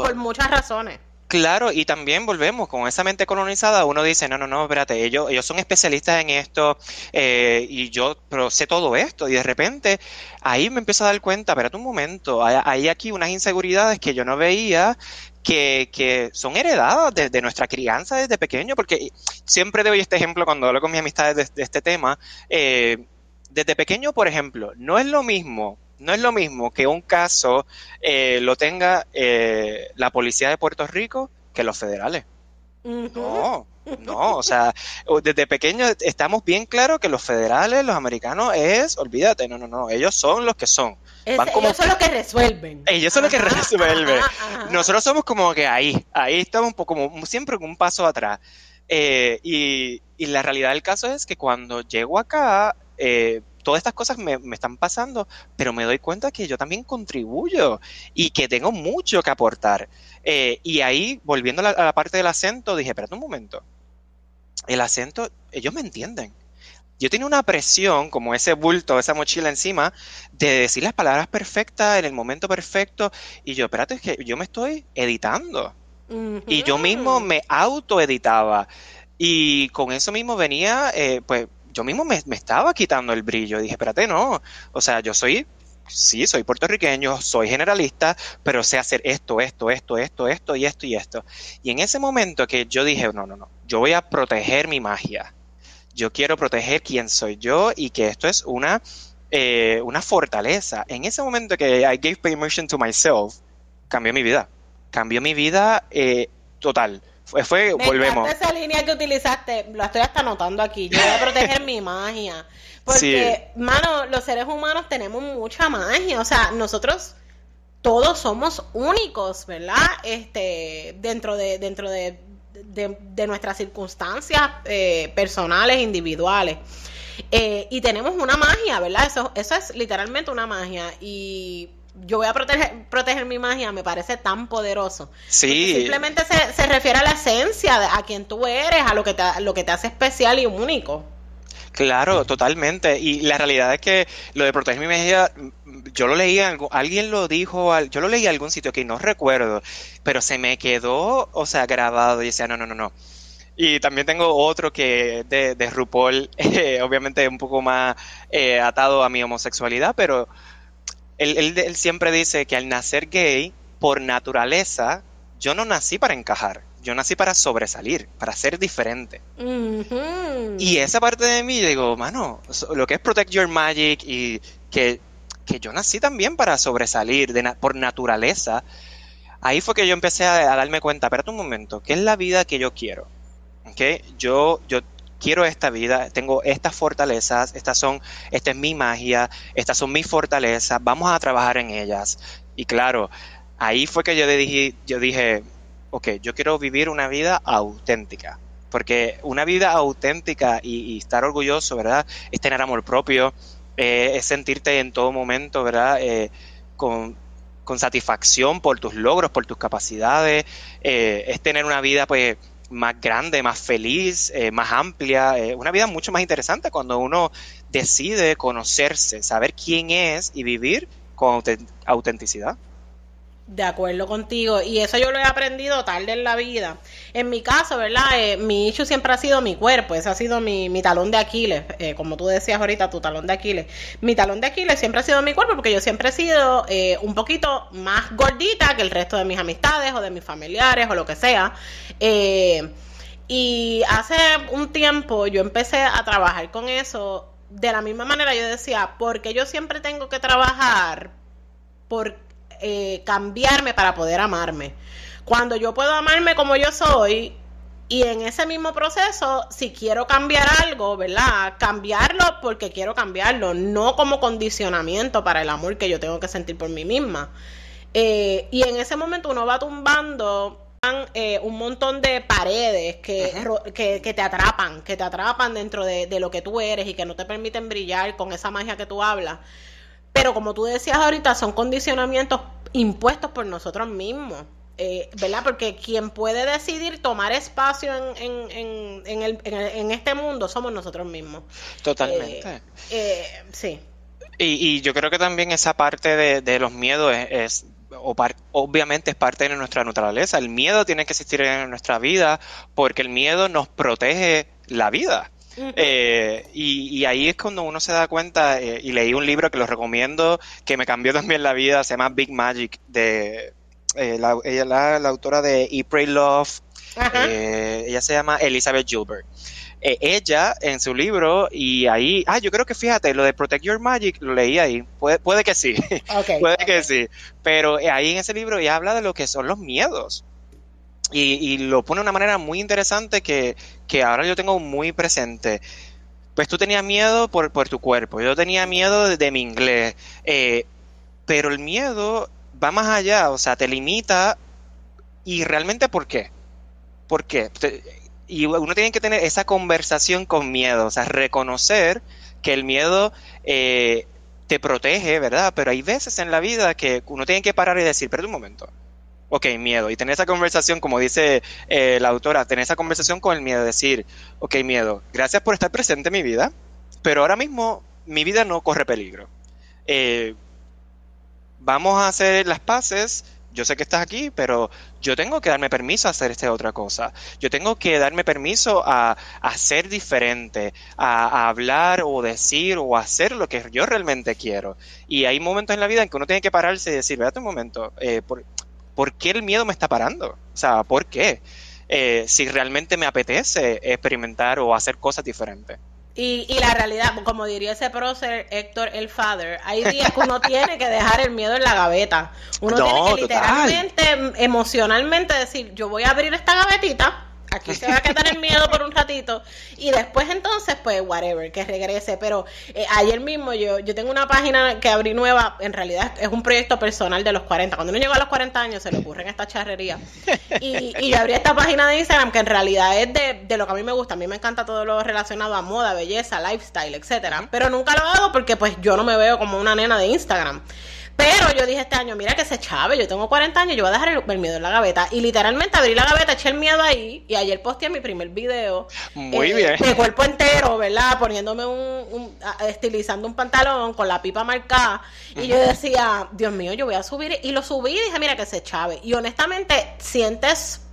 por muchas razones. Claro, y también volvemos con esa mente colonizada, uno dice, no, no, no, espérate, ellos, ellos son especialistas en esto eh, y yo pero sé todo esto y de repente ahí me empiezo a dar cuenta, espérate un momento, hay, aquí unas inseguridades que yo no veía que, que, son heredadas de, nuestra crianza desde pequeño, porque siempre doy este ejemplo cuando hablo con mis amistades de, este tema. Eh, desde pequeño, por ejemplo, no es lo mismo no es lo mismo que un caso eh, lo tenga eh, la policía de Puerto Rico que los federales. No, no, o sea, desde pequeño estamos bien claros que los federales, los americanos, es, olvídate, no, no, no, ellos son los que son. ellos son los que resuelven. Ellos son los que resuelven. Nosotros somos como que ahí, ahí estamos un poco, como siempre un paso atrás. Eh, y, y, la realidad del caso es que cuando llego acá, eh, todas estas cosas me, están pasando, pero me doy cuenta que yo también contribuyo y que tengo mucho que aportar. Eh, y ahí, volviendo a la, parte del acento, dije, espérate un momento. El acento, ellos me entienden. Yo tenía una presión, como ese bulto, esa mochila encima, de decir las palabras perfectas en el momento perfecto. Y yo, espérate, es que yo me estoy editando. Y yo mismo me autoeditaba. Y con eso mismo venía, eh, pues, yo mismo me, estaba quitando el brillo. Dije, espérate, no. O sea, yo soy sí, soy puertorriqueño, soy generalista, pero sé hacer esto, esto, esto, esto, esto y esto y esto. Y en ese momento que yo dije, no, no, no, yo voy a proteger mi magia. Yo quiero proteger quién soy yo y que esto es una, eh, una fortaleza. En ese momento que I gave permission to myself, cambió mi vida. Cambió mi vida eh, total. Fue, fue Me volvemos. esa línea que utilizaste, lo estoy hasta anotando aquí. Yo voy a proteger mi magia. Porque, mano, los seres humanos tenemos mucha magia. O sea, nosotros todos somos únicos, ¿verdad? Este, dentro de, dentro de, de, nuestras circunstancias eh, personales, individuales. Eh, y tenemos una magia, ¿verdad? Eso, eso es literalmente una magia. Y yo voy a proteger, proteger mi magia, me parece tan poderoso. Sí. simplemente se, se, refiere a la esencia, de, a quien tú eres, a lo que, te, lo que te hace especial y único. Claro, totalmente. Y la realidad es que lo de proteger mi magia, yo lo leí, alguien lo dijo, yo lo leí en algún sitio que no recuerdo, pero se me quedó, o sea, grabado y decía, no, no, no, no. Y también tengo otro que de, de RuPaul, eh, obviamente un poco más eh, atado a mi homosexualidad, pero él, siempre dice que al nacer gay, por naturaleza, yo no nací para encajar, yo nací para sobresalir, para ser diferente. Y esa parte de mí, digo, mano, lo que es Protect Your Magic y que, yo nací también para sobresalir por naturaleza, ahí fue que yo empecé a, a, darme cuenta, espérate un momento, ¿qué es la vida que yo quiero? ¿Okay? Yo, yo quiero esta vida, tengo estas fortalezas, estas son, esta es mi magia, estas son mis fortalezas, vamos a trabajar en ellas. Y claro, ahí fue que yo dije, yo dije, ok, yo quiero vivir una vida auténtica. Porque una vida auténtica y, estar orgulloso, ¿verdad? Es tener amor propio, eh, es sentirte en todo momento, ¿verdad? Eh, con, satisfacción por tus logros, por tus capacidades, eh, es tener una vida, pues, más grande, más feliz, eh, más amplia, eh, una vida mucho más interesante cuando uno decide conocerse, saber quién es y vivir con autenticidad. De acuerdo contigo, y eso yo lo he aprendido tarde en la vida. En mi caso, ¿verdad? Eh, mi issue siempre ha sido mi cuerpo, ese ha sido mi, mi talón de Aquiles, eh, como tú decías ahorita, tu talón de Aquiles. Mi talón de Aquiles siempre ha sido mi cuerpo porque yo siempre he sido eh, un poquito más gordita que el resto de mis amistades o de mis familiares o lo que sea. y hace un tiempo yo empecé a trabajar con eso. De la misma manera yo decía, porque yo siempre tengo que trabajar por eh, cambiarme para poder amarme. Cuando yo puedo amarme como yo soy, y en ese mismo proceso, si quiero cambiar algo, ¿verdad? Cambiarlo porque quiero cambiarlo, no como condicionamiento para el amor que yo tengo que sentir por mí misma. Eh, y en ese momento uno va tumbando eh, un montón de paredes que, que, te atrapan, que te atrapan dentro de, de, lo que tú eres y que no te permiten brillar con esa magia que tú hablas. Pero como tú decías ahorita, son condicionamientos impuestos por nosotros mismos. Eh, ¿Verdad? Porque quien puede decidir tomar espacio en, en, en, el, en, este mundo somos nosotros mismos. Totalmente. Eh, eh, sí. Y, y, yo creo que también esa parte de, de los miedos es, obviamente es parte de nuestra naturaleza. El miedo tiene que existir en nuestra vida porque el miedo nos protege la vida. Eh, y, ahí es cuando uno se da cuenta, eh, y leí un libro que lo recomiendo, que me cambió también la vida, se llama Big Magic, de eh, la, ella la, la autora de E Pray Love, ella se llama Elizabeth Gilbert. ella en su libro y ahí, ah, yo creo que fíjate, lo de Protect Your Magic lo leí ahí, puede, puede que sí, puede que sí, pero ahí en ese libro ella habla de lo que son los miedos. Y, lo pone de una manera muy interesante que, ahora yo tengo muy presente. Pues tú tenías miedo por, por tu cuerpo, yo tenía miedo de, mi inglés, eh, pero el miedo va más allá, o sea, te limita y realmente ¿por qué? ¿Por qué? Y uno tiene que tener esa conversación con miedo, o sea, reconocer que el miedo eh, te protege, ¿verdad? Pero hay veces en la vida que uno tiene que parar y decir, pero un momento, ok, miedo. Y tener esa conversación, como dice eh, la autora, tener esa conversación con el miedo, decir, ok, miedo, gracias por estar presente en mi vida, pero ahora mismo mi vida no corre peligro. Eh, vamos a hacer las paces. Yo sé que estás aquí, pero yo tengo que darme permiso a hacer esta otra cosa. Yo tengo que darme permiso a, ser diferente, a, hablar o decir o hacer lo que yo realmente quiero. Y hay momentos en la vida en que uno tiene que pararse y decir, espérate un momento, eh, ¿por qué el miedo me está parando? O sea, ¿por qué? Eh, si realmente me apetece experimentar o hacer cosas diferentes. Y, y la realidad, como diría ese prócer Héctor el Father, hay días que uno tiene que dejar el miedo en la gaveta. Uno tiene que literalmente, emocionalmente decir, yo voy a abrir esta gavetita aquí se va a quedar el miedo por un ratito. Y después entonces pues whatever, que regrese, pero eh, ayer mismo yo yo tengo una página que abrí nueva, en realidad es un proyecto personal de los 40, cuando uno llega a los 40 años se le ocurren esta charrería. Y, y yo abrí esta página de Instagram que en realidad es de, de lo que a mí me gusta, a mí me encanta todo lo relacionado a moda, belleza, lifestyle, etcétera, pero nunca lo hago porque pues yo no me veo como una nena de Instagram pero yo dije este año, mira que se chave, yo tengo 40 años, yo voy a dejar el, miedo en la gaveta. Y literalmente abrí la gaveta, eché el miedo ahí, y ayer posteé mi primer video. Muy eh, bien. De cuerpo entero, ¿verdad? Poniéndome un, estilizando un pantalón con la pipa marcada. Y yo decía, Dios mío, yo voy a subir. Y lo subí y dije, mira que se chave. Y honestamente, sientes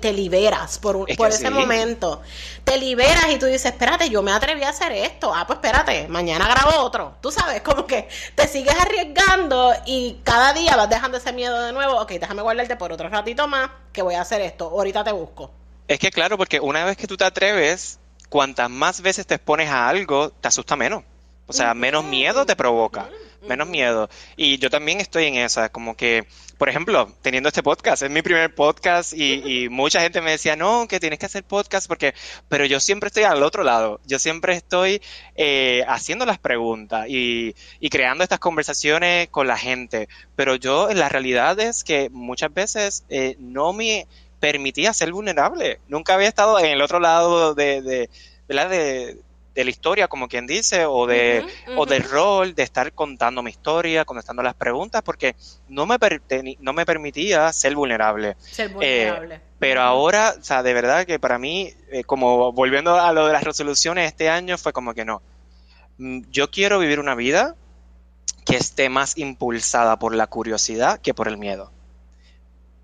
te, liberas por, por ese momento. Te liberas y tú dices, espérate, yo me atreví a hacer esto. Ah, pues espérate, mañana grabo otro. Tú sabes, como que te sigues arriesgando y cada día vas dejando ese miedo de nuevo. Ok, déjame guardarte por otro ratito más que voy a hacer esto. Ahorita te busco. Es que claro, porque una vez que tú te atreves, cuantas más veces te expones a algo, te asusta menos. O sea, menos miedo te provoca menos miedo. Y yo también estoy en esa, como que, por ejemplo, teniendo este podcast, es mi primer podcast y, mucha gente me decía, no, que tienes que hacer podcast porque, pero yo siempre estoy al otro lado, yo siempre estoy eh, haciendo las preguntas y, creando estas conversaciones con la gente, pero yo la realidad es que muchas veces eh, no me permitía ser vulnerable, nunca había estado en el otro lado de, de de la historia, como quien dice, o, de, o del rol de estar contando mi historia, contestando las preguntas, porque no me, no me permitía ser vulnerable. Ser vulnerable. Eh, pero ahora, o sea, de verdad que para mí, eh, como volviendo a lo de las resoluciones este año, fue como que no. Mm, yo quiero vivir una vida que esté más impulsada por la curiosidad que por el miedo.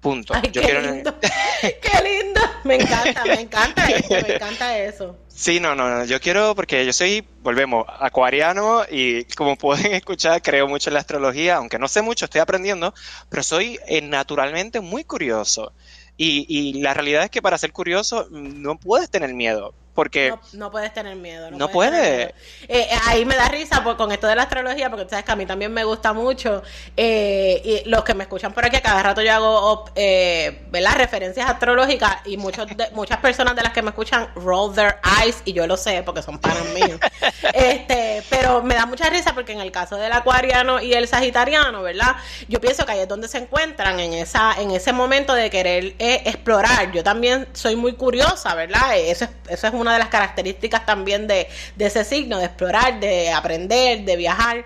Punto. qué lindo. qué lindo. Me encanta, me encanta eso, me encanta eso. Sí, no, no, no, yo quiero, porque yo soy, volvemos, acuariano y como pueden escuchar, creo mucho en la astrología, aunque no sé mucho, estoy aprendiendo, pero soy eh, naturalmente muy curioso. Y, y la realidad es que para ser curioso no puedes tener miedo porque no, puedes tener miedo. No, puede. Eh, eh, ahí me da risa pues, con esto de la astrología, porque sabes que a mí también me gusta mucho. Eh, y los que me escuchan por aquí, cada rato yo hago eh, las referencias astrológicas y muchos muchas personas de las que me escuchan roll their eyes y yo lo sé porque son para mí. este, pero me da mucha risa porque en el caso del acuariano y el sagitariano, ¿verdad? Yo pienso que ahí es donde se encuentran en esa en ese momento de querer explorar. Yo también soy muy curiosa, ¿verdad? Eso es, eso es una de las características también de, ese signo, de explorar, de aprender, de viajar.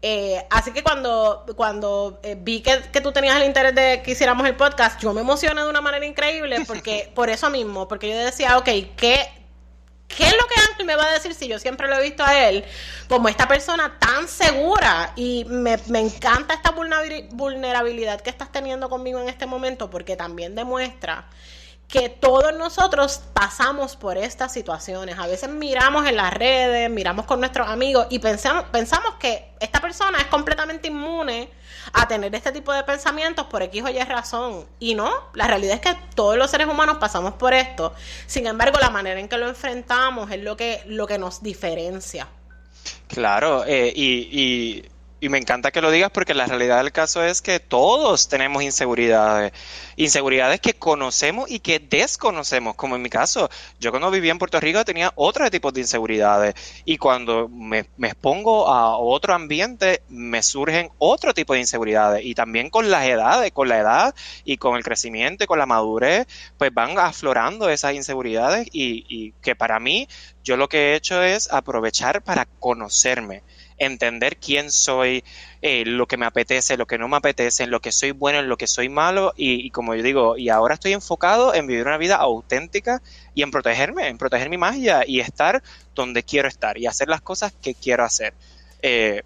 Eh, así que cuando, cuando eh, vi que, tú tenías el interés de que hiciéramos el podcast, yo me emocioné de una manera increíble porque por eso mismo, porque yo decía, ok, ¿qué, ¿Qué es lo que Ángel me va a decir si yo siempre lo he visto a él como esta persona tan segura? Y me, me encanta esta vulnerabilidad que estás teniendo conmigo en este momento porque también demuestra que todos nosotros pasamos por estas situaciones. A veces miramos en las redes, miramos con nuestros amigos y pensamos, pensamos que esta persona es completamente inmune a tener este tipo de pensamientos por X o Y razón. Y no, la realidad es que todos los seres humanos pasamos por esto. Sin embargo, la manera en que lo enfrentamos es lo que, lo que nos diferencia. Claro, eh, y y me encanta que lo digas porque la realidad del caso es que todos tenemos inseguridades, inseguridades que conocemos y que desconocemos, como en mi caso. Yo cuando vivía en Puerto Rico tenía otro tipo de inseguridades y cuando me, expongo a otro ambiente me surgen otro tipo de inseguridades y también con las edades, con la edad y con el crecimiento y con la madurez, pues van aflorando esas inseguridades y, y que para mí yo lo que he hecho es aprovechar para conocerme entender quién soy, eh, lo que me apetece, lo que no me apetece, en lo que soy bueno, en lo que soy malo y, como yo digo, y ahora estoy enfocado en vivir una vida auténtica y en protegerme, en proteger mi magia y estar donde quiero estar y hacer las cosas que quiero hacer. Eh,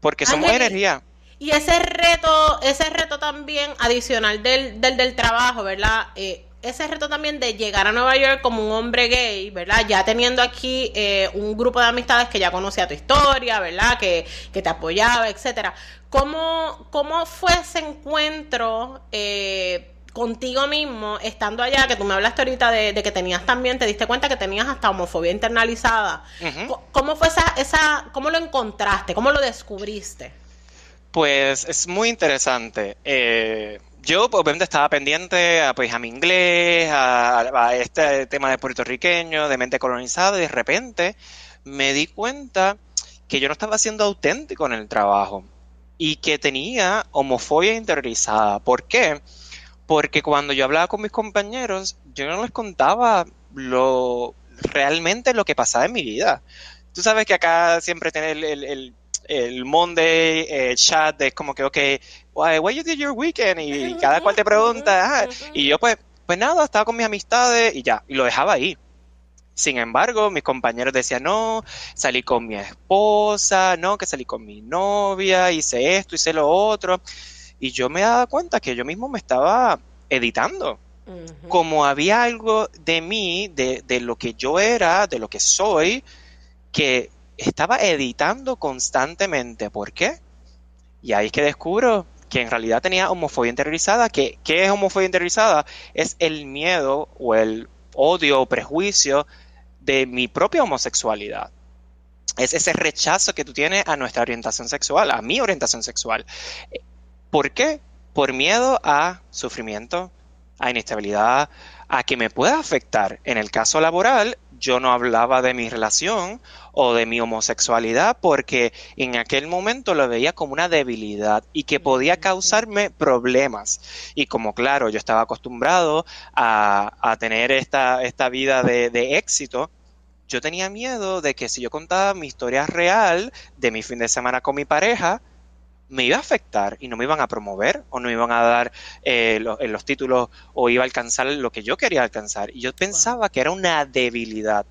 porque somos energía. Y ese reto, ese reto también adicional del, del, del trabajo, ¿verdad? Eh, ese reto también de llegar a Nueva York como un hombre gay, ¿verdad? Ya teniendo aquí eh, un grupo de amistades que ya conocía tu historia, ¿verdad? Que, te apoyaba, etcétera. ¿Cómo, ¿Cómo fue ese encuentro eh, contigo mismo estando allá? Que tú me hablaste ahorita de, que tenías también, te diste cuenta que tenías hasta homofobia internalizada. ¿Cómo fue esa, esa, cómo lo encontraste? ¿Cómo lo descubriste? Pues es muy interesante. Eh, yo obviamente estaba pendiente a, pues, a mi inglés, a, este tema de puertorriqueño, de mente colonizada, y de repente me di cuenta que yo no estaba siendo auténtico en el trabajo y que tenía homofobia interiorizada. ¿Por qué? Porque cuando yo hablaba con mis compañeros, yo no les contaba lo realmente lo que pasaba en mi vida. Tú sabes que acá siempre tiene el el Monday eh, chat es como que, ok, what you did your weekend? Y cada cual te pregunta, y yo pues, pues nada, estaba con mis amistades y ya, y lo dejaba ahí. Sin embargo, mis compañeros decían, no, salí con mi esposa, no, que salí con mi novia, hice esto, hice lo otro. Y yo me daba cuenta que yo mismo me estaba editando. Como había algo de mí, de, de lo que yo era, de lo que soy, que estaba editando constantemente. ¿Por qué? Y ahí es que descubro que en realidad tenía homofobia interiorizada. ¿Qué, ¿Qué es homofobia interiorizada? Es el miedo o el odio o prejuicio de mi propia homosexualidad. Es ese rechazo que tú tienes a nuestra orientación sexual, a mi orientación sexual. ¿Por qué? Por miedo a sufrimiento, a inestabilidad, a que me pueda afectar. En el caso laboral, yo no hablaba de mi relación o de mi homosexualidad porque en aquel momento lo veía como una debilidad y que podía causarme problemas. Y como claro, yo estaba acostumbrado a, tener esta, esta vida de, de éxito, yo tenía miedo de que si yo contaba mi historia real de mi fin de semana con mi pareja, me iba a afectar y no me iban a promover o no me iban a dar eh, los, títulos o iba a alcanzar lo que yo quería alcanzar. Y yo pensaba que era una debilidad.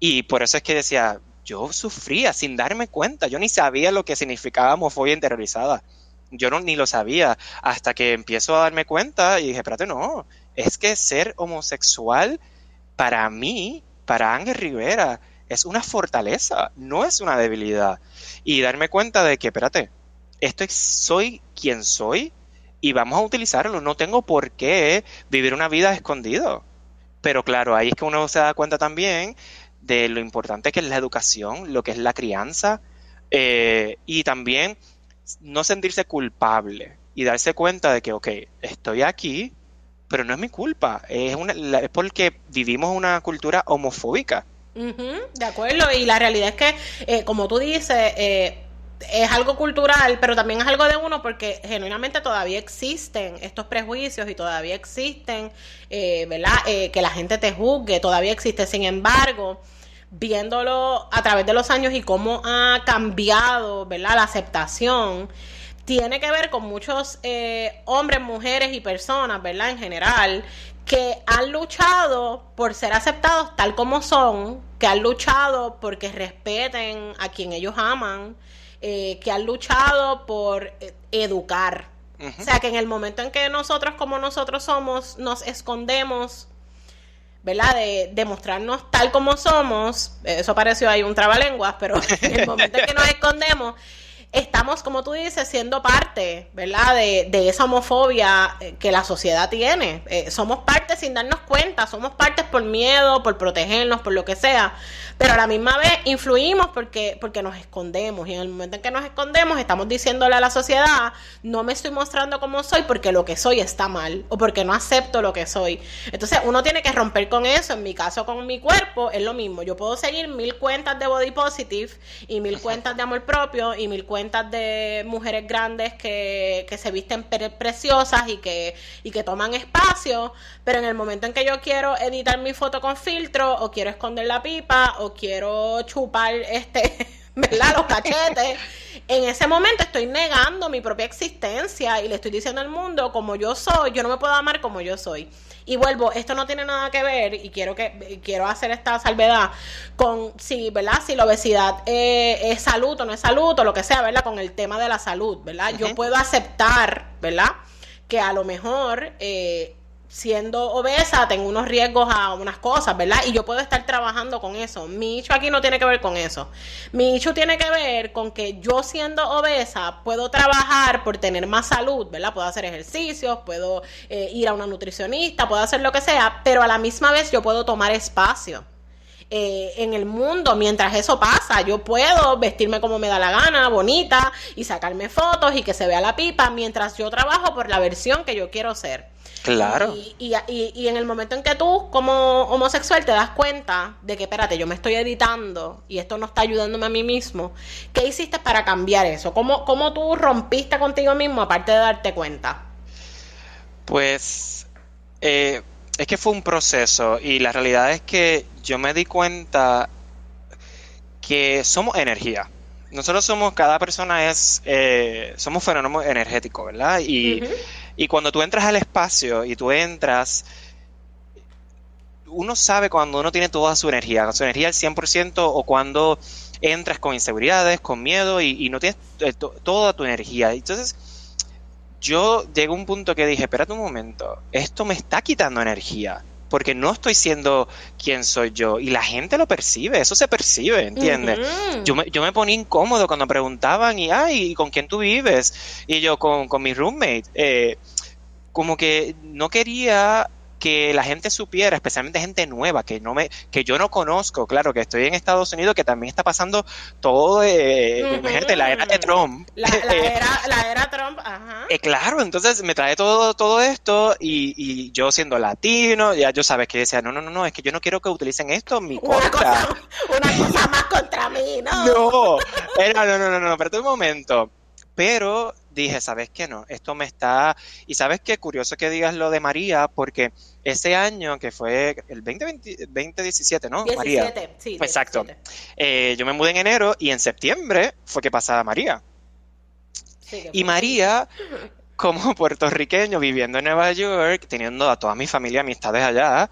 Y por eso es que decía, yo sufría sin darme cuenta, yo ni sabía lo que significaba homofobia interiorizada. Yo no, ni lo sabía hasta que empiezo a darme cuenta y dije, espérate, no, es que ser homosexual para mí, para Ángel Rivera, es una fortaleza, no es una debilidad. Y darme cuenta de que, espérate, esto soy quien soy y vamos a utilizarlo. No tengo por qué vivir una vida escondido. Pero claro, ahí es que uno se da cuenta también de lo importante que es la educación, lo que es la crianza eh, y también no sentirse culpable y darse cuenta de que, ok, estoy aquí, pero no es mi culpa, es, una, es porque vivimos una cultura homofóbica. de acuerdo, y la realidad es que, eh, como tú dices, eh, es algo cultural, pero también es algo de uno porque genuinamente todavía existen estos prejuicios y todavía existen, eh, ¿verdad? Eh, que la gente te juzgue, todavía existe. Sin embargo, viéndolo a través de los años y cómo ha cambiado, ¿verdad? La aceptación, tiene que ver con muchos eh, hombres, mujeres y personas, ¿verdad? En general, que han luchado por ser aceptados tal como son, que han luchado porque respeten a quien ellos aman, eh, que han luchado por eh, educar. O sea, que en el momento en que nosotros como nosotros somos, nos escondemos, ¿verdad? De, de mostrarnos tal como somos, eso pareció ahí un trabalenguas, pero en el momento en que nos escondemos, estamos, como tú dices, siendo parte, ¿verdad? De, de esa homofobia eh, que la sociedad tiene. Eh, somos parte sin darnos cuenta, somos partes por miedo, por protegernos, por lo que sea, pero a la misma vez influimos porque, porque nos escondemos y en el momento en que nos escondemos estamos diciéndole a la sociedad, no me estoy mostrando como soy porque lo que soy está mal o porque no acepto lo que soy. Entonces uno tiene que romper con eso, en mi caso con mi cuerpo es lo mismo, yo puedo seguir mil cuentas de body positive y mil cuentas de amor propio y mil cuentas de mujeres grandes que, se visten preciosas y que, y que toman espacio, pero en el momento en que yo quiero editar mi foto con filtro, o quiero esconder la pipa, o quiero chupar este, ¿verdad? Los cachetes. En ese momento estoy negando mi propia existencia y le estoy diciendo al mundo como yo soy, yo no me puedo amar como yo soy. Y vuelvo, esto no tiene nada que ver, y quiero que quiero hacer esta salvedad con si, ¿verdad? Si la obesidad eh, es salud o no es salud, o lo que sea, ¿verdad? Con el tema de la salud, ¿verdad? Yo puedo aceptar, ¿verdad? Que a lo mejor eh, siendo obesa tengo unos riesgos a unas cosas, ¿verdad? Y yo puedo estar trabajando con eso. Mi hecho aquí no tiene que ver con eso. Mi hecho tiene que ver con que yo siendo obesa puedo trabajar por tener más salud, ¿verdad? Puedo hacer ejercicios, puedo eh, ir a una nutricionista, puedo hacer lo que sea, pero a la misma vez yo puedo tomar espacio. Eh, en el mundo mientras eso pasa. Yo puedo vestirme como me da la gana, bonita, y sacarme fotos y que se vea la pipa, mientras yo trabajo por la versión que yo quiero ser. Claro. Y, y, en el momento en que tú, como homosexual, te das cuenta de que, espérate, yo me estoy editando y esto no está ayudándome a mí mismo, ¿qué hiciste para cambiar eso? ¿Cómo, cómo tú rompiste contigo mismo aparte de darte cuenta? Pues eh, es que fue un proceso y la realidad es que yo me di cuenta que somos energía. Nosotros somos, cada persona es, eh, somos fenómenos energéticos, ¿verdad? Y y cuando tú entras al espacio y tú entras, uno sabe cuando uno tiene toda su energía, su energía al 100% o cuando entras con inseguridades, con miedo y, no tienes eh, toda tu energía. Entonces, yo llegué a un punto que dije, espérate un momento, esto me está quitando energía porque no estoy siendo quien soy yo y la gente lo percibe, eso se percibe, ¿entiendes? yo, me, yo me ponía incómodo cuando preguntaban y, ay, ¿con quién tú vives? Y yo con, con mi roommate, eh, como que no quería que la gente supiera, especialmente gente nueva que no me, que yo no conozco, claro, que estoy en Estados Unidos, que también está pasando todo, eh, la era de Trump. La, era, la era, Trump, ajá. Eh, claro, entonces me trae todo, todo esto y, y, yo siendo latino, ya yo sabes que decía, no, no, no, no, es que yo no quiero que utilicen esto en mi una Cosa, una cosa más contra mí, ¿no? No, era, no, no, no, no, espérate un momento. Pero dije, ¿sabes qué no? Esto me está... Y sabes qué curioso que digas lo de María, porque ese año, que fue el 2020, 2017, ¿no? 17, María. sí. Exacto. Eh, yo me mudé en enero y en septiembre fue que pasaba María. y María, como puertorriqueño viviendo en Nueva York, teniendo a toda mi familia, amistades allá,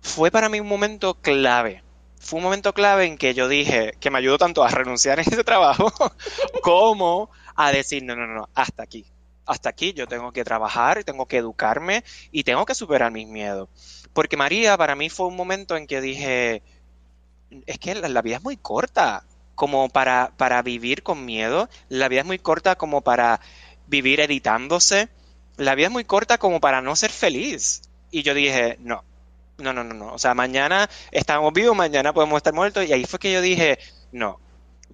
fue para mí un momento clave. Fue un momento clave en que yo dije que me ayudó tanto a renunciar a ese trabajo como a decir, no, no, no, hasta aquí. Hasta aquí yo tengo que trabajar, tengo que educarme y tengo que superar mis miedos. Porque María para mí fue un momento en que dije, es que la, vida es muy corta como para, para vivir con miedo, la vida es muy corta como para vivir editándose, la vida es muy corta como para no ser feliz. Y yo dije, no, no, no, no, no. O sea, mañana estamos vivos, mañana podemos estar muertos. Y ahí fue que yo dije, no,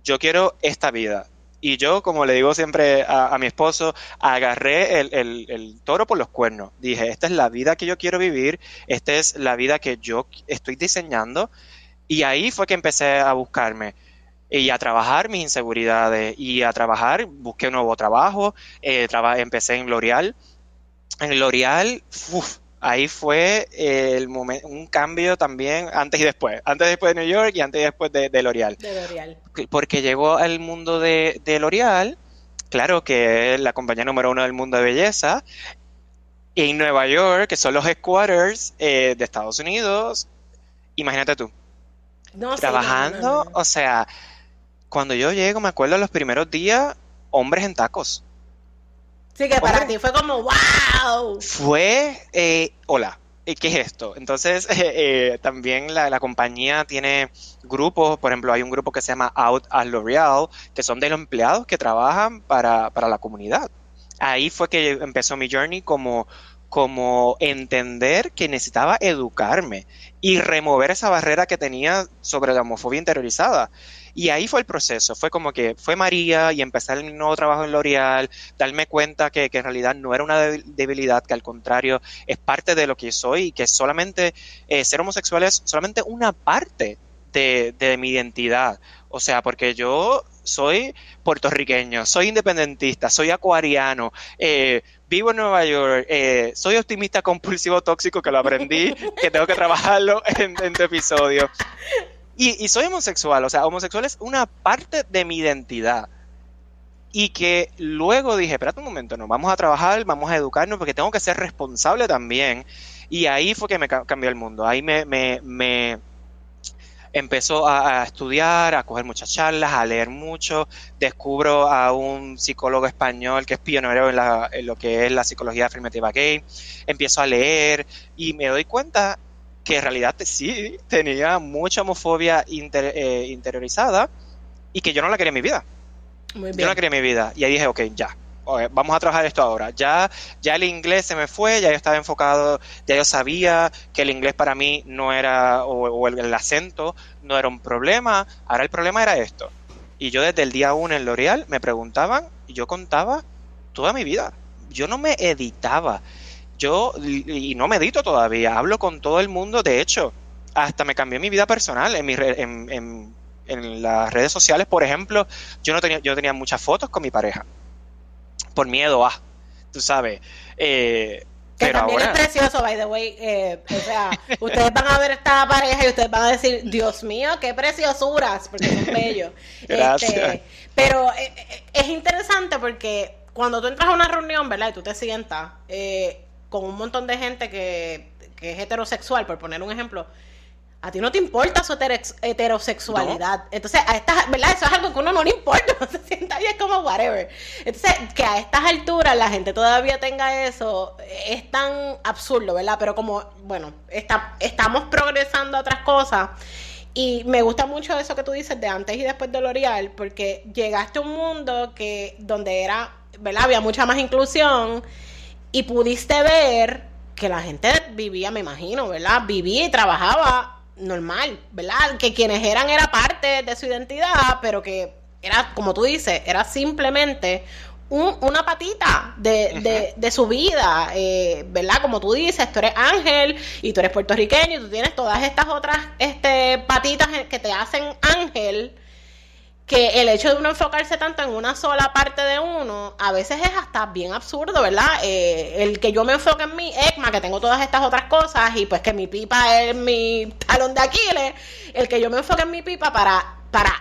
yo quiero esta vida. Y yo, como le digo siempre a, mi esposo, agarré el, toro por los cuernos. Dije, esta es la vida que yo quiero vivir, esta es la vida que yo estoy diseñando. Y ahí fue que empecé a buscarme y a trabajar mis inseguridades y a trabajar, busqué un nuevo trabajo, eh, empecé en L'Oreal. En L'Oreal, uff, ahí fue el momento, un cambio también antes y después, antes y después de New York y antes y después de, L'Oreal. De L'Oreal. Porque llegó al mundo de, de L'Oreal claro que es la compañía número uno del mundo de belleza, en Nueva York, que son los headquarters eh, de Estados Unidos, imagínate tú, trabajando, o sea, cuando yo llego, me acuerdo los primeros días, hombres en tacos. Sí, que para ti fue como, wow. Fue, eh, hola, ¿qué es esto? Entonces, eh, también la, compañía tiene grupos, por ejemplo, hay un grupo que se llama Out at L'Oreal, que son de los empleados que trabajan para, para la comunidad. Ahí fue que empezó mi journey como como entender que necesitaba educarme y remover esa barrera que tenía sobre la homofobia interiorizada. Y ahí fue el proceso, fue como que fue María y empezar el nuevo trabajo en L'Oreal, darme cuenta que, en realidad no era una debilidad, que al contrario es parte de lo que soy y que solamente eh, ser homosexual es solamente una parte de, de mi identidad. O sea, porque yo soy puertorriqueño, soy independentista, soy acuariano, eh, vivo en Nueva York, eh, soy optimista compulsivo tóxico, que lo aprendí, que tengo que trabajarlo en, en tu episodio. Y, soy homosexual, o sea, homosexual es una parte de mi identidad. Y que luego dije, espérate un momento, no, vamos a trabajar, vamos a educarnos, porque tengo que ser responsable también. Y ahí fue que me cambió el mundo. Ahí me, me, me empezó a, estudiar, a coger muchas charlas, a leer mucho. Descubro a un psicólogo español que es pionero en, en lo que es la psicología afirmativa gay. Empiezo a leer y me doy cuenta que en realidad sí tenía mucha homofobia eh, interiorizada y que yo no la quería en mi vida. Muy bien. Yo no la quería en mi vida. Y ahí dije, ok, ya, vamos a trabajar esto ahora. Ya, ya el inglés se me fue, ya yo estaba enfocado, ya yo sabía que el inglés para mí no era, o, el, acento no era un problema. Ahora el problema era esto. Y yo desde el día uno en L'Oreal me preguntaban y yo contaba toda mi vida. Yo no me editaba yo, y no medito todavía, hablo con todo el mundo, de hecho, hasta me cambié mi vida personal en, mi en, en, las redes sociales, por ejemplo, yo no tenía, yo tenía muchas fotos con mi pareja, por miedo a, tú sabes, eh, que también es precioso, by the way. Eh, o sea, ustedes van a ver esta pareja y ustedes van a decir, Dios mío, qué preciosuras, porque son bellos. Gracias. Este, pero eh, es interesante porque cuando tú entras a una reunión, ¿verdad? Y tú te sientas, eh, con un montón de gente que, es heterosexual, por poner un ejemplo, a ti no te importa su heterosexualidad. Entonces, a estas, ¿verdad? Eso es algo que uno no le importa, no se sienta bien como whatever. Entonces, que a estas alturas la gente todavía tenga eso es tan absurdo, ¿verdad? Pero como, bueno, está, estamos progresando a otras cosas. Y me gusta mucho eso que tú dices de antes y después de L'Oreal, porque llegaste a un mundo que donde era, ¿verdad? Había mucha más inclusión y pudiste ver que la gente vivía, me imagino, ¿verdad? Vivía y trabajaba normal, ¿verdad? Que quienes eran era parte de su identidad, pero que era, como tú dices, era simplemente una patita de, de, su vida, eh, ¿verdad? Como tú dices, tú eres ángel y tú eres puertorriqueño y tú tienes todas estas otras este, patitas que te hacen ángel que el hecho de uno enfocarse tanto en una sola parte de uno, a veces es hasta bien absurdo, ¿verdad? Eh, el que yo me enfoque en mi ECMA, que tengo todas estas otras cosas, y pues que mi pipa es mi talón de Aquiles, el que yo me enfoque en mi pipa para, para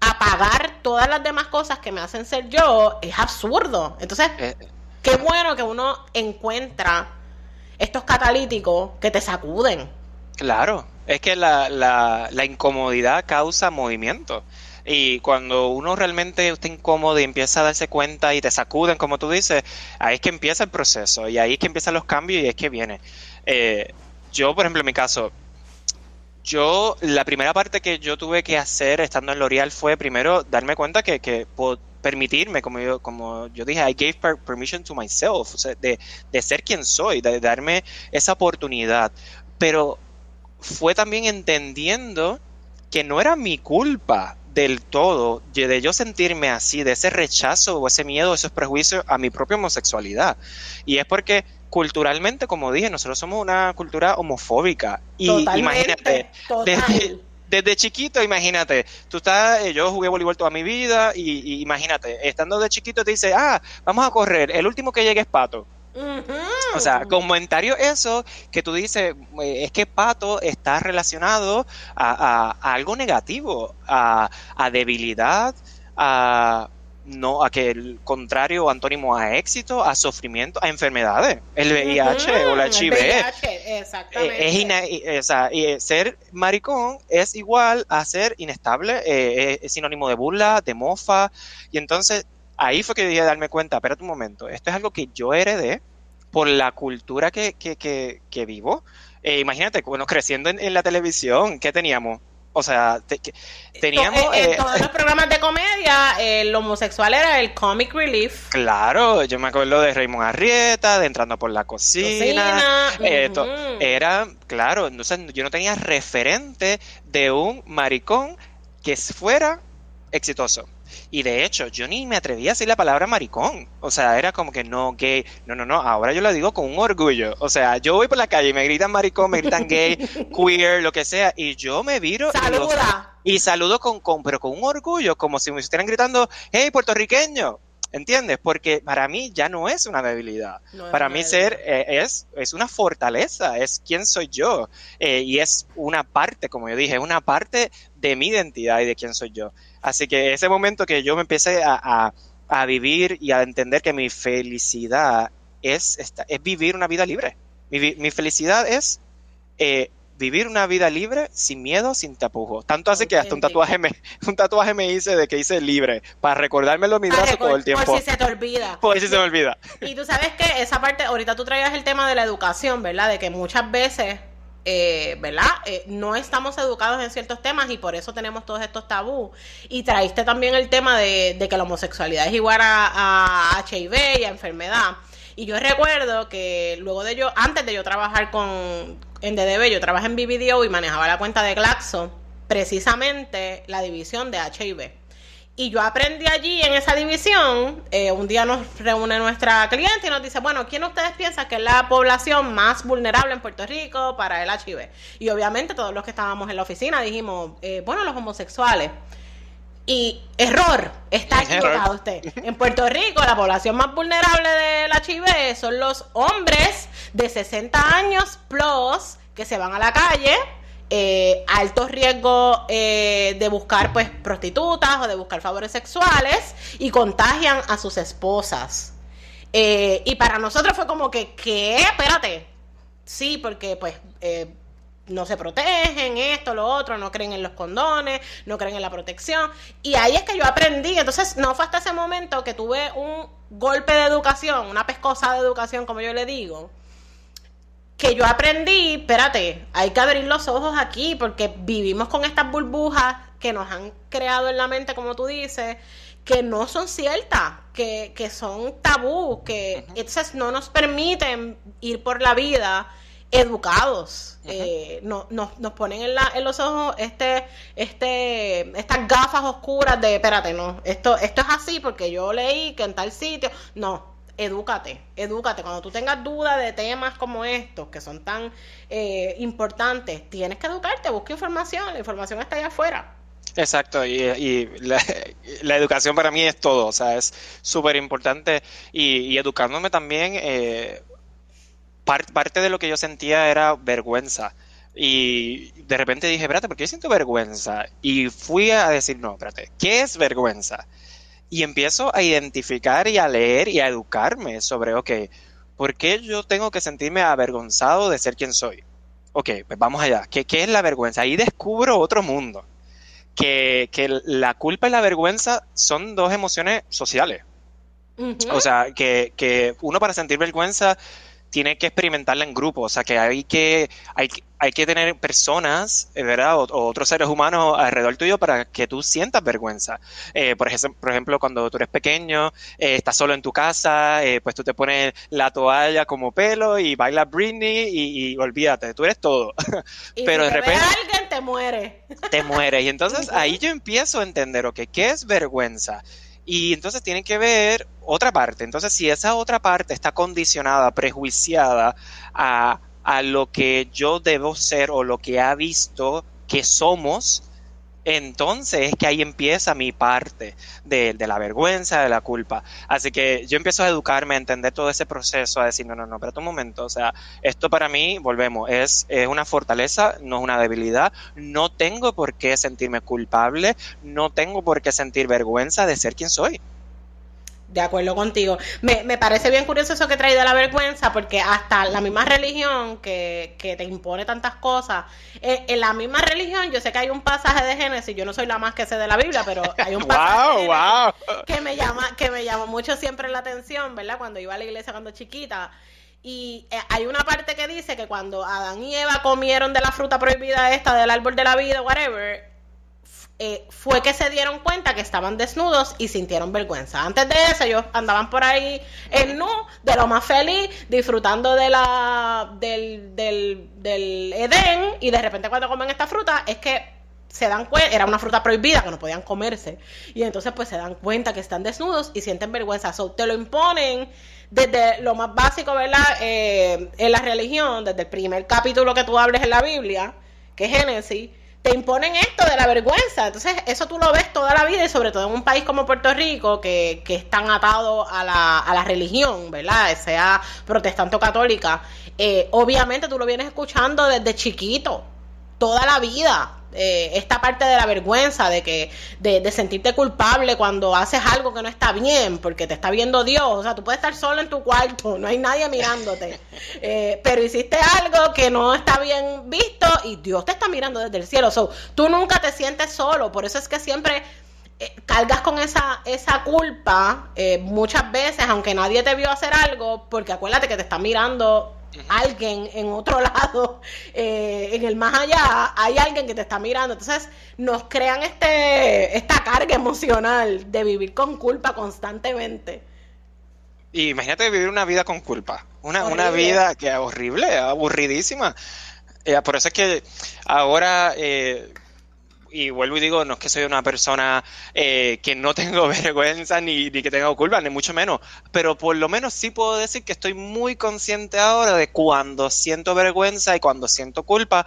apagar todas las demás cosas que me hacen ser yo, es absurdo. Entonces, eh, qué bueno que uno encuentra estos catalíticos que te sacuden. Claro, es que la, la, la incomodidad causa movimiento. Y cuando uno realmente está incómodo y empieza a darse cuenta y te sacuden, como tú dices, ahí es que empieza el proceso y ahí es que empiezan los cambios y es que viene. Eh, yo, por ejemplo, en mi caso, yo, la primera parte que yo tuve que hacer estando en L'Oreal fue primero darme cuenta que, que permitirme, como yo, como yo dije, I gave permission to myself, de, de ser quien soy, de darme esa oportunidad. Pero fue también entendiendo que no era mi culpa del todo de yo sentirme así, de ese rechazo o ese miedo, esos prejuicios a mi propia homosexualidad. Y es porque culturalmente, como dije, nosotros somos una cultura homofóbica. Y imagínate, desde, chiquito, imagínate, tú estás, eh, yo jugué voleibol toda mi vida y, imagínate, estando de chiquito te dice, ah, vamos a correr, el último que llegue es Pato. O sea, comentario eso que tú dices, eh, es que Pato está relacionado a, algo negativo, a, debilidad, a, no, a que el contrario antónimo a éxito, a sufrimiento, a enfermedades, el VIH o la HIV. VIH, exactamente. Es, es ser maricón es igual a ser inestable, es sinónimo de burla, de mofa, y entonces ahí fue que dije darme cuenta, espérate un momento, esto es algo que yo heredé por la cultura que, que, que, vivo. Eh, imagínate, bueno, creciendo en, la televisión, ¿qué teníamos? O sea, teníamos... En, eh, todos los programas de comedia, el homosexual era el comic relief. Claro, yo me acuerdo de Raymond Arrieta, de Entrando por la Cocina. Eh, era, claro, entonces yo no tenía referente de un maricón que fuera exitoso. Y de hecho, yo ni me atrevía a decir la palabra maricón. O sea, era como que no gay. No, no, no. Ahora yo lo digo con un orgullo. O sea, yo voy por la calle y me gritan maricón, me gritan gay, queer, lo que sea. Y yo me viro. Saluda. Y, saludo con, con, pero con un orgullo, como si me estuvieran gritando, hey, puertorriqueño. ¿Entiendes? Porque para mí ya no es una debilidad. para mí ser eh, es, es una fortaleza, es quién soy yo. Eh, y es una parte, como yo dije, una parte de mi identidad y de quién soy yo. Así que ese momento que yo me empecé a, vivir y a entender que mi felicidad es, es vivir una vida libre. Mi, mi felicidad es eh, vivir una vida libre, sin miedo, sin tapujos. Tanto hace que hasta un tatuaje me, un tatuaje me hice de que hice libre, para recordármelo en mi brazo todo el tiempo. Por si se te olvida. Por si se me olvida. Y tú sabes que esa parte, ahorita tú traías el tema de la educación, ¿verdad? De que muchas veces eh, ¿verdad? Eh, no estamos educados en ciertos temas y por eso tenemos todos estos tabús. Y traíste también el tema de, que la homosexualidad es igual a, HIV y a enfermedad. Y yo recuerdo que luego de yo, antes de yo trabajar con en DDB, yo trabajé en BBDO y manejaba la cuenta de Glaxo, precisamente la división de HIV. Y yo aprendí allí en esa división, eh, un día nos reúne nuestra cliente y nos dice, bueno, ¿quién ustedes piensan que es la población más vulnerable en Puerto Rico para el HIV? Y obviamente todos los que estábamos en la oficina dijimos, eh, bueno, los homosexuales. Y error, está equivocado usted. En Puerto Rico la población más vulnerable del HIV son los hombres de 60 años plus que se van a la calle eh, alto riesgo eh, de buscar pues prostitutas o de buscar favores sexuales y contagian a sus esposas. Eh, y para nosotros fue como que, ¿qué? Espérate. Sí, porque pues eh, no se protegen, esto, lo otro, no creen en los condones, no creen en la protección. Y ahí es que yo aprendí. Entonces, no fue hasta ese momento que tuve un golpe de educación, una pescosa de educación, como yo le digo, que yo aprendí, espérate, hay que abrir los ojos aquí porque vivimos con estas burbujas que nos han creado en la mente, como tú dices, que no son ciertas, que, que son tabú, que entonces no nos permiten ir por la vida educados. eh, no, nos, nos ponen en, la, en los ojos este, este, estas gafas oscuras de, espérate, no, esto, esto es así porque yo leí que en tal sitio, no, edúcate, edúcate. Cuando tú tengas dudas de temas como estos, que son tan eh, importantes, tienes que educarte, busca información, la información está allá afuera. Exacto, y, la, educación para mí es todo, o sea, es súper importante y, educándome también, eh, parte de lo que yo sentía era vergüenza. Y de repente dije, espérate, ¿por qué siento vergüenza? Y fui a decir, no, espérate, ¿qué es vergüenza? Y empiezo a identificar y a leer y a educarme sobre, ok, ¿por qué yo tengo que sentirme avergonzado de ser quien soy? Ok, pues vamos allá. ¿Qué, qué es la vergüenza? Ahí descubro otro mundo. Que, que, la culpa y la vergüenza son dos emociones sociales. O sea, que, que uno para sentir vergüenza tiene que experimentarla en grupo, o sea que hay que, hay, hay que tener personas, eh, ¿verdad? O, otros seres humanos alrededor tuyo para que tú sientas vergüenza. Eh, por, ejemplo, por ejemplo, cuando tú eres pequeño, eh, estás solo en tu casa, pues tú te pones la toalla como pelo y bailas Britney y, olvídate, tú eres todo. Pero de repente... alguien te muere. Te muere. Y entonces ahí yo empiezo a entender, ok, ¿qué es vergüenza? Y entonces tienen que ver otra parte. Entonces, si esa otra parte está condicionada, prejuiciada a, a lo que yo debo ser o lo que ha visto que somos, entonces es que ahí empieza mi parte de, la vergüenza, de la culpa. Así que yo empiezo a educarme, a entender todo ese proceso, a decir, no, no, no, pero un momento, o sea, esto para mí, volvemos, es, es una fortaleza, no es una debilidad, no tengo por qué sentirme culpable, no tengo por qué sentir vergüenza de ser quien soy. De acuerdo contigo. Me, me parece bien curioso eso que trae de la vergüenza, porque hasta la misma religión que, que te impone tantas cosas, eh, en la misma religión, yo sé que hay un pasaje de Génesis, yo no soy la más que sé de la Biblia, pero hay un pasaje que me llama, que me llama mucho siempre la atención, ¿verdad? Cuando iba a la iglesia cuando chiquita. Y eh, hay una parte que dice que cuando Adán y Eva comieron de la fruta prohibida esta, del árbol de la vida, whatever, eh, fue que se dieron cuenta que estaban desnudos y sintieron vergüenza. Antes de eso, ellos andaban por ahí en nu, de lo más feliz, disfrutando de la del, del, del Edén, y de repente cuando comen esta fruta es que se dan cuenta, era una fruta prohibida que no podían comerse, y entonces pues se dan cuenta que están desnudos y sienten vergüenza. So, te lo imponen desde lo más básico, ¿verdad? Eh, en la religión, desde el primer capítulo que tú hables en la Biblia, que es Génesis te imponen esto de la vergüenza. Entonces, eso tú lo ves toda la vida y sobre todo en un país como Puerto Rico, que, que es tan atado a la, a la religión, ¿verdad? Sea protestante o católica. Eh, obviamente tú lo vienes escuchando desde chiquito, toda la vida. Eh, esta parte de la vergüenza, de que de, sentirte culpable cuando haces algo que no está bien, porque te está viendo Dios. O sea, tú puedes estar solo en tu cuarto, no hay nadie mirándote, eh, pero hiciste algo que no está bien visto y Dios te está mirando desde el cielo. So, tú nunca te sientes solo, por eso es que siempre eh, cargas con esa, esa culpa muchas veces, aunque nadie te vio hacer algo, porque acuérdate que te está mirando alguien en otro lado, eh, en el más allá, hay alguien que te está mirando. Entonces nos crean este, esta carga emocional de vivir con culpa constantemente. Y imagínate vivir una vida con culpa, una, una vida que es horrible, aburridísima. Eh, por eso es que ahora eh, y vuelvo y digo, no es que soy una persona eh, que no tengo vergüenza ni, que tenga culpa, ni mucho menos, pero por lo menos sí puedo decir que estoy muy consciente ahora de cuando siento vergüenza y cuando siento culpa,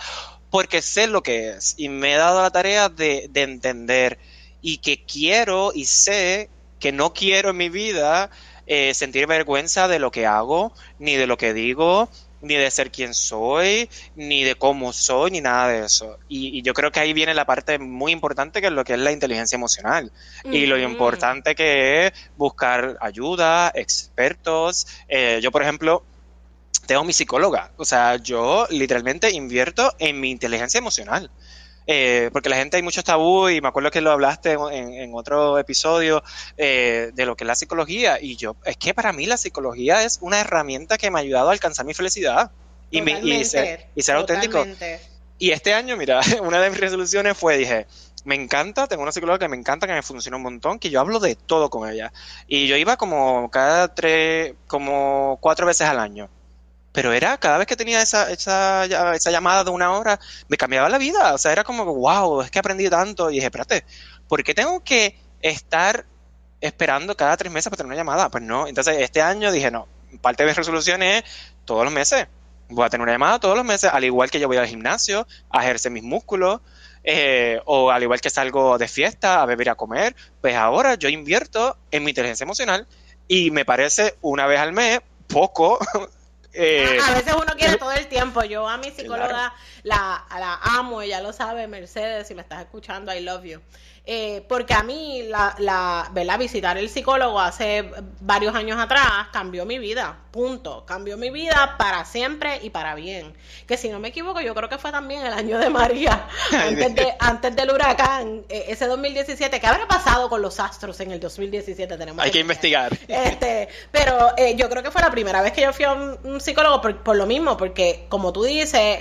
porque sé lo que es y me he dado la tarea de, de entender y que quiero y sé que no quiero en mi vida eh, sentir vergüenza de lo que hago, ni de lo que digo, ni de ser quien soy, ni de cómo soy, ni nada de eso. Y, yo creo que ahí viene la parte muy importante que es lo que es la inteligencia emocional. Y lo importante que es buscar ayuda, expertos. Eh, yo, por ejemplo, tengo mi psicóloga. O sea, yo literalmente invierto en mi inteligencia emocional. Eh, porque la gente hay muchos tabú y me acuerdo que lo hablaste en, otro episodio eh, de lo que es la psicología y yo, es que para mí la psicología es una herramienta que me ha ayudado a alcanzar mi felicidad y, y, ser, y ser auténtico. Y este año, mira, una de mis resoluciones fue, dije, me encanta, tengo una psicóloga que me encanta, que me funciona un montón, que yo hablo de todo con ella. Y yo iba como cada tres, como cuatro veces al año pero era cada vez que tenía esa, esa, esa llamada de una hora, me cambiaba la vida. O sea, era como, wow, es que aprendí tanto. Y dije, espérate, ¿por qué tengo que estar esperando cada tres meses para tener una llamada? Pues no. Entonces, este año dije, no, parte de mis resoluciones es todos los meses. Voy a tener una llamada todos los meses, al igual que yo voy al gimnasio a ejercer mis músculos, eh, o al igual que salgo de fiesta a beber a comer, pues ahora yo invierto en mi inteligencia emocional y me parece una vez al mes poco eh, a veces uno quiere todo el tiempo. Yo a mi psicóloga la, la amo, ella lo sabe, Mercedes, si me estás escuchando, I love you. Eh, porque a mí, la, la, ¿verdad? visitar el psicólogo hace varios años atrás cambió mi vida, punto. Cambió mi vida para siempre y para bien. Que si no me equivoco, yo creo que fue también el año de María, antes, de, antes del huracán, eh, ese 2017. ¿Qué habrá pasado con los astros en el 2017? Tenemos Hay que, investigar. Este, pero eh, yo creo que fue la primera vez que yo fui a un, psicólogo por, lo mismo, porque como tú dices,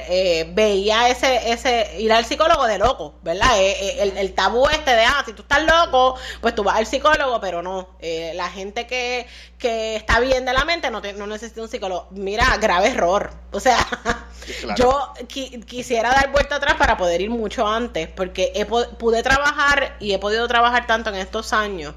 veía ese, ese ir al psicólogo de loco, ¿verdad? el, el tabú este de, ah, si tú estás loco, pues tú vas al psicólogo, pero no. Eh, la gente que, que está bien de la mente no, no necesita un psicólogo. Mira, grave error. O sea, yo quisiera dar vuelta atrás para poder ir mucho antes, porque he, pude trabajar y he podido trabajar tanto en estos años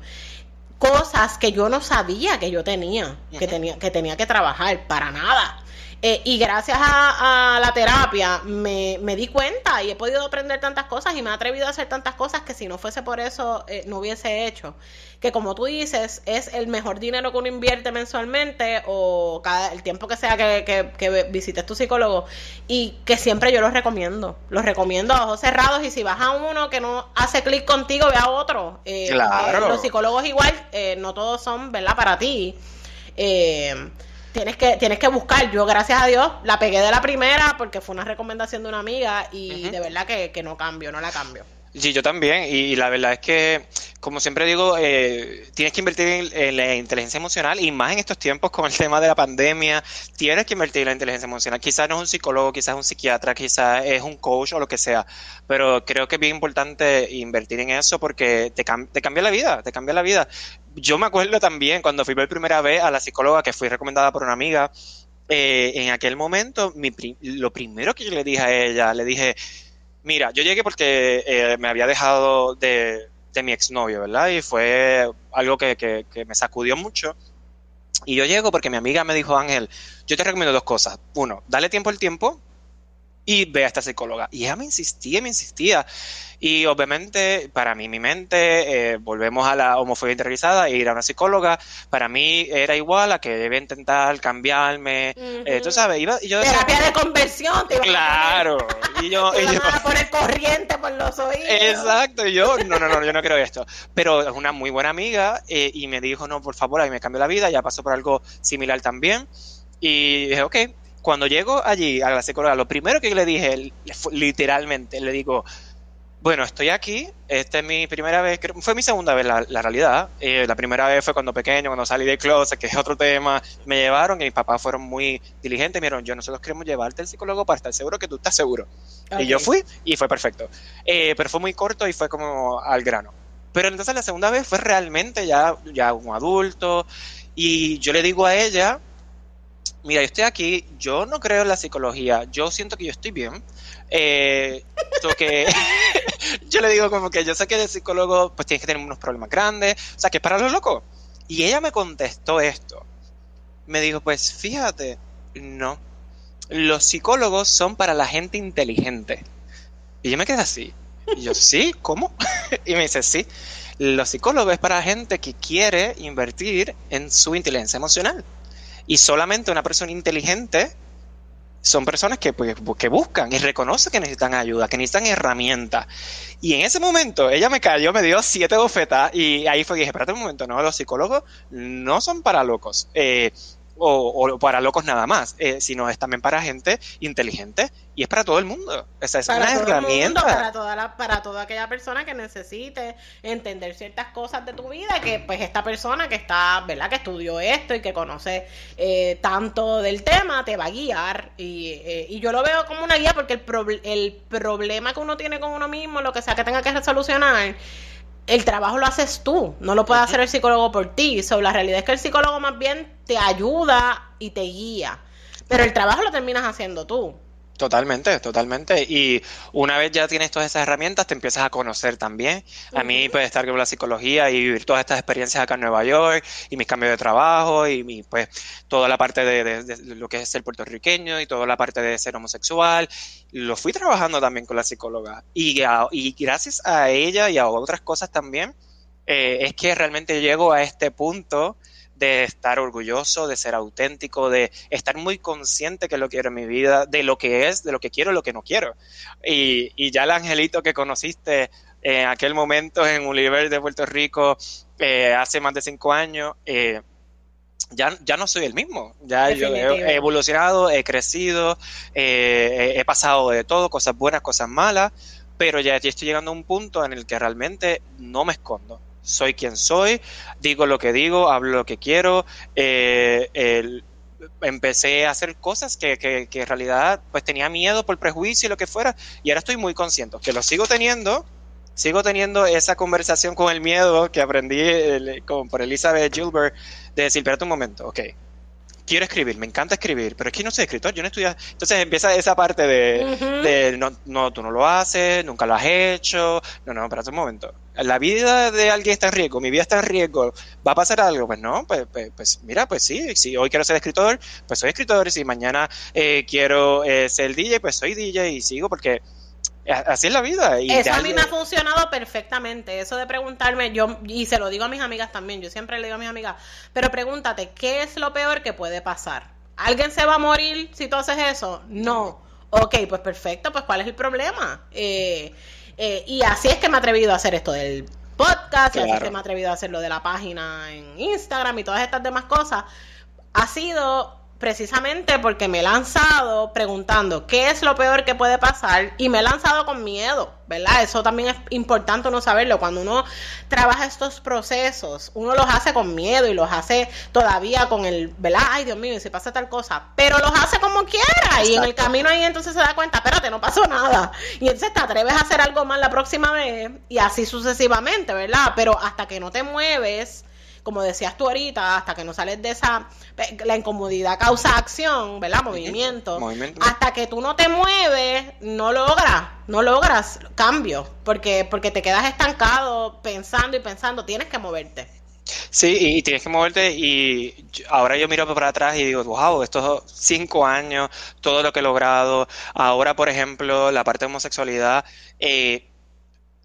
cosas que yo no sabía que yo tenía, que tenía que tenía que trabajar para nada. Eh, y gracias a, la terapia me, me, di cuenta y he podido aprender tantas cosas y me he atrevido a hacer tantas cosas que si no fuese por eso eh, no hubiese hecho. Que como tú dices, es el mejor dinero que uno invierte mensualmente o cada, el tiempo que sea que, que, que visites tu psicólogo y que siempre yo los recomiendo. Los recomiendo a ojos cerrados y si vas a uno que no hace clic contigo, ve a otro. Eh, claro. Los psicólogos igual, no todos son, ¿verdad? Para ti. Eh, tienes que, tienes que buscar. Yo, gracias a Dios, la pegué de la primera porque fue una recomendación de una amiga y de verdad que, que no cambio, no la cambio. Sí, yo también. Y, la verdad es que, como siempre digo, eh, tienes que invertir en, la inteligencia emocional y más en estos tiempos con el tema de la pandemia, tienes que invertir en la inteligencia emocional. Quizás no es un psicólogo, quizás es un psiquiatra, quizás es un coach o lo que sea, pero creo que es bien importante invertir en eso porque te, te cambia la vida, te cambia la vida. Yo me acuerdo también cuando fui por primera vez a la psicóloga que fui recomendada por una amiga, eh, en aquel momento, mi, lo primero que yo le dije a ella, le dije, Mira, yo llegué porque eh, me había dejado de, de, mi exnovio, ¿verdad? Y fue algo que, que, que, me sacudió mucho. Y yo llego porque mi amiga me dijo, Ángel, yo te recomiendo dos cosas. Uno, dale tiempo al tiempo y ve a esta psicóloga. Y ella me insistía, me insistía. Y obviamente, para mí, mi mente, eh, volvemos a la homofobia interiorizada e ir a una psicóloga, para mí era igual a que debe intentar cambiarme. Eh, tú sabes, iba, yo Terapia de conversión, te Claro. y yo. y yo a poner corriente por los oídos. Exacto. Y yo, no, no, no, yo no creo esto. Pero es una muy buena amiga eh, y me dijo, no, por favor, ahí me cambió la vida, ya pasó por algo similar también. Y dije, ok, cuando llego allí a la psicóloga, lo primero que le dije, literalmente, le digo, bueno, estoy aquí, esta es mi primera vez, fue mi segunda vez la, realidad, eh, la primera vez fue cuando pequeño, cuando salí de closet, que es otro tema, me llevaron y mis papás fueron muy diligentes, me dijeron, yo nosotros queremos llevarte al psicólogo para estar seguro que tú estás seguro. Y yo fui y fue perfecto, eh, pero fue muy corto y fue como al grano. Pero entonces la segunda vez fue realmente ya, ya un adulto y yo le digo a ella, mira, yo estoy aquí, yo no creo en la psicología, yo siento que yo estoy bien. Eh, que yo le digo como que yo sé que el psicólogo pues tiene que tener unos problemas grandes, o sea, que es para los locos. Y ella me contestó esto. Me dijo, pues fíjate, no. Los psicólogos son para la gente inteligente. Y yo me quedé así. Y yo, sí, ¿cómo? y me dice, sí. Los psicólogos es para gente que quiere invertir en su inteligencia emocional. Y solamente una persona inteligente son personas que, pues, que buscan y reconocen que necesitan ayuda, que necesitan herramientas. Y en ese momento ella me cayó, me dio siete bofetas y ahí fue que dije, espérate un momento, no, los psicólogos no son para locos. Eh, o, para locos nada más, eh, sino es también para gente inteligente y es para todo el mundo. Esa es una herramienta. para, toda la, para toda aquella persona que necesite entender ciertas cosas de tu vida, que pues esta persona que está, ¿verdad? Que estudió esto y que conoce eh, tanto del tema, te va a guiar. Y, eh, y yo lo veo como una guía porque el, el problema que uno tiene con uno mismo, lo que sea que tenga que resolucionar, el trabajo lo haces tú, no lo puede hacer el psicólogo por ti. So, la realidad es que el psicólogo más bien te ayuda y te guía, pero el trabajo lo terminas haciendo tú. Totalmente, totalmente. Y una vez ya tienes todas esas herramientas, te empiezas a conocer también. A mí, puede estar con la psicología y vivir todas estas experiencias acá en Nueva York y mis cambios de trabajo y mi, pues toda la parte de, lo que es ser puertorriqueño y toda la parte de ser homosexual. Lo fui trabajando también con la psicóloga. Y, y gracias a ella y a otras cosas también, eh, es que realmente llego a este punto de estar orgulloso, de ser auténtico, de estar muy consciente que lo quiero en mi vida, de lo que es, de lo que quiero y lo que no quiero. Y, y ya el angelito que conociste en aquel momento en Univer de Puerto Rico eh, hace más de cinco años, eh, ya, ya no soy el mismo. Ya yo he, evolucionado, he crecido, eh, he pasado de todo, cosas buenas, cosas malas, pero ya, ya estoy llegando a un punto en el que realmente no me escondo soy quien soy, digo lo que digo, hablo lo que quiero, eh, empecé a hacer cosas que, que, en realidad pues tenía miedo por prejuicio y lo que fuera, y ahora estoy muy consciente, que lo sigo teniendo, sigo teniendo esa conversación con el miedo que aprendí por Elizabeth Gilbert, de decir, espérate un momento, ok, quiero escribir, me encanta escribir, pero es que no soy escritor, yo no estudio. Entonces empieza esa parte de, no, no, tú no lo haces, nunca lo has hecho. No, no, espérate un momento. La vida de alguien está en riesgo, mi vida está en riesgo, ¿va a pasar algo? Pues no, pues, pues, pues mira, pues sí, si hoy quiero ser escritor, pues soy escritor, y si mañana eh, quiero eh, ser DJ, pues soy DJ y sigo porque Así es la vida. Y eso a mí me ha funcionado perfectamente. Eso de preguntarme, yo, y se lo digo a mis amigas también, yo siempre le digo a mis amigas, pero pregúntate, ¿qué es lo peor que puede pasar? ¿Alguien se va a morir si tú haces eso? No. Ok, pues perfecto, pues ¿cuál es el problema? Eh, eh, y así es que me he atrevido a hacer esto del podcast, y así es que me he atrevido a hacer lo de la página en Instagram y todas estas demás cosas. Ha sido precisamente porque me he lanzado preguntando qué es lo peor que puede pasar y me he lanzado con miedo, ¿verdad? Eso también es importante uno saberlo. Cuando uno trabaja estos procesos, uno los hace con miedo y los hace todavía con el, ¿verdad? Ay, Dios mío, si pasa tal cosa, pero los hace como quiera y en el camino ahí entonces se da cuenta, espérate, no pasó nada. Y entonces te atreves a hacer algo más la próxima vez y así sucesivamente, ¿verdad? Pero hasta que no te mueves como decías tú ahorita, hasta que no sales de esa, la incomodidad causa acción, ¿verdad? Movimiento. Hasta que tú no te mueves, no logras, no logras cambio, porque, porque te quedas estancado pensando y pensando, tienes que moverte. Sí, y tienes que moverte y ahora yo miro para atrás y digo, wow, estos cinco años, todo lo que he logrado, ahora por ejemplo, la parte de homosexualidad, eh,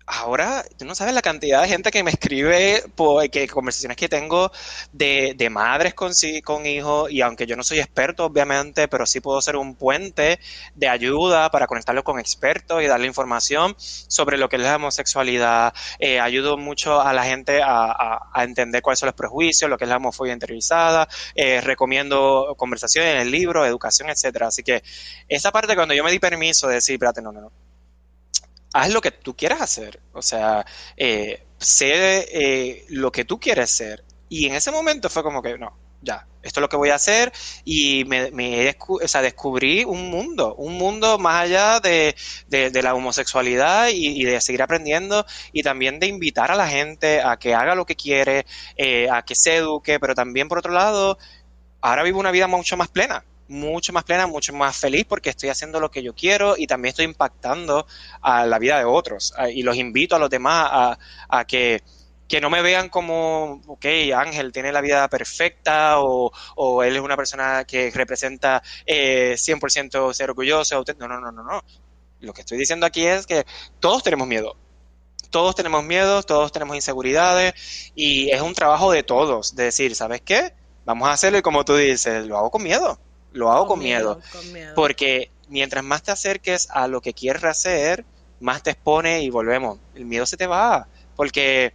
ahora tú no sabes la cantidad de gente que me escribe, que conversaciones que tengo de, de madres con, con hijos, y aunque yo no soy experto, obviamente, pero sí puedo ser un puente de ayuda para conectarlos con expertos y darle información sobre lo que es la homosexualidad. Eh, ayudo mucho a la gente a, a, entender cuáles son los prejuicios, lo que es la homofobia interiorizada, eh, recomiendo conversaciones en el libro, educación, etcétera. Así que esa parte cuando yo me di permiso de decir, espérate, no, no, no haz lo que tú quieras hacer. O sea, eh, sé eh, lo que tú quieres ser. Y en ese momento fue como que, no, ya, esto es lo que voy a hacer. Y me, me o sea, descubrí un mundo, un mundo más allá de, de, la homosexualidad y, de seguir aprendiendo y también de invitar a la gente a que haga lo que quiere, eh, a que se eduque, pero también por otro lado, ahora vivo una vida mucho más plena mucho más plena, mucho más feliz porque estoy haciendo lo que yo quiero y también estoy impactando a la vida de otros. Y los invito a los demás a, que, que no me vean como, ok, Ángel tiene la vida perfecta o, o él es una persona que representa eh, 100% ser orgulloso. No, no, no, no, no. Lo que estoy diciendo aquí es que todos tenemos miedo. Todos tenemos miedo, todos tenemos inseguridades y es un trabajo de todos, de decir, ¿sabes qué? Vamos a hacerlo y como tú dices, lo hago con miedo lo hago con, miedo, Porque mientras más te acerques a lo que quieres hacer, más te expone y volvemos. El miedo se te va. Porque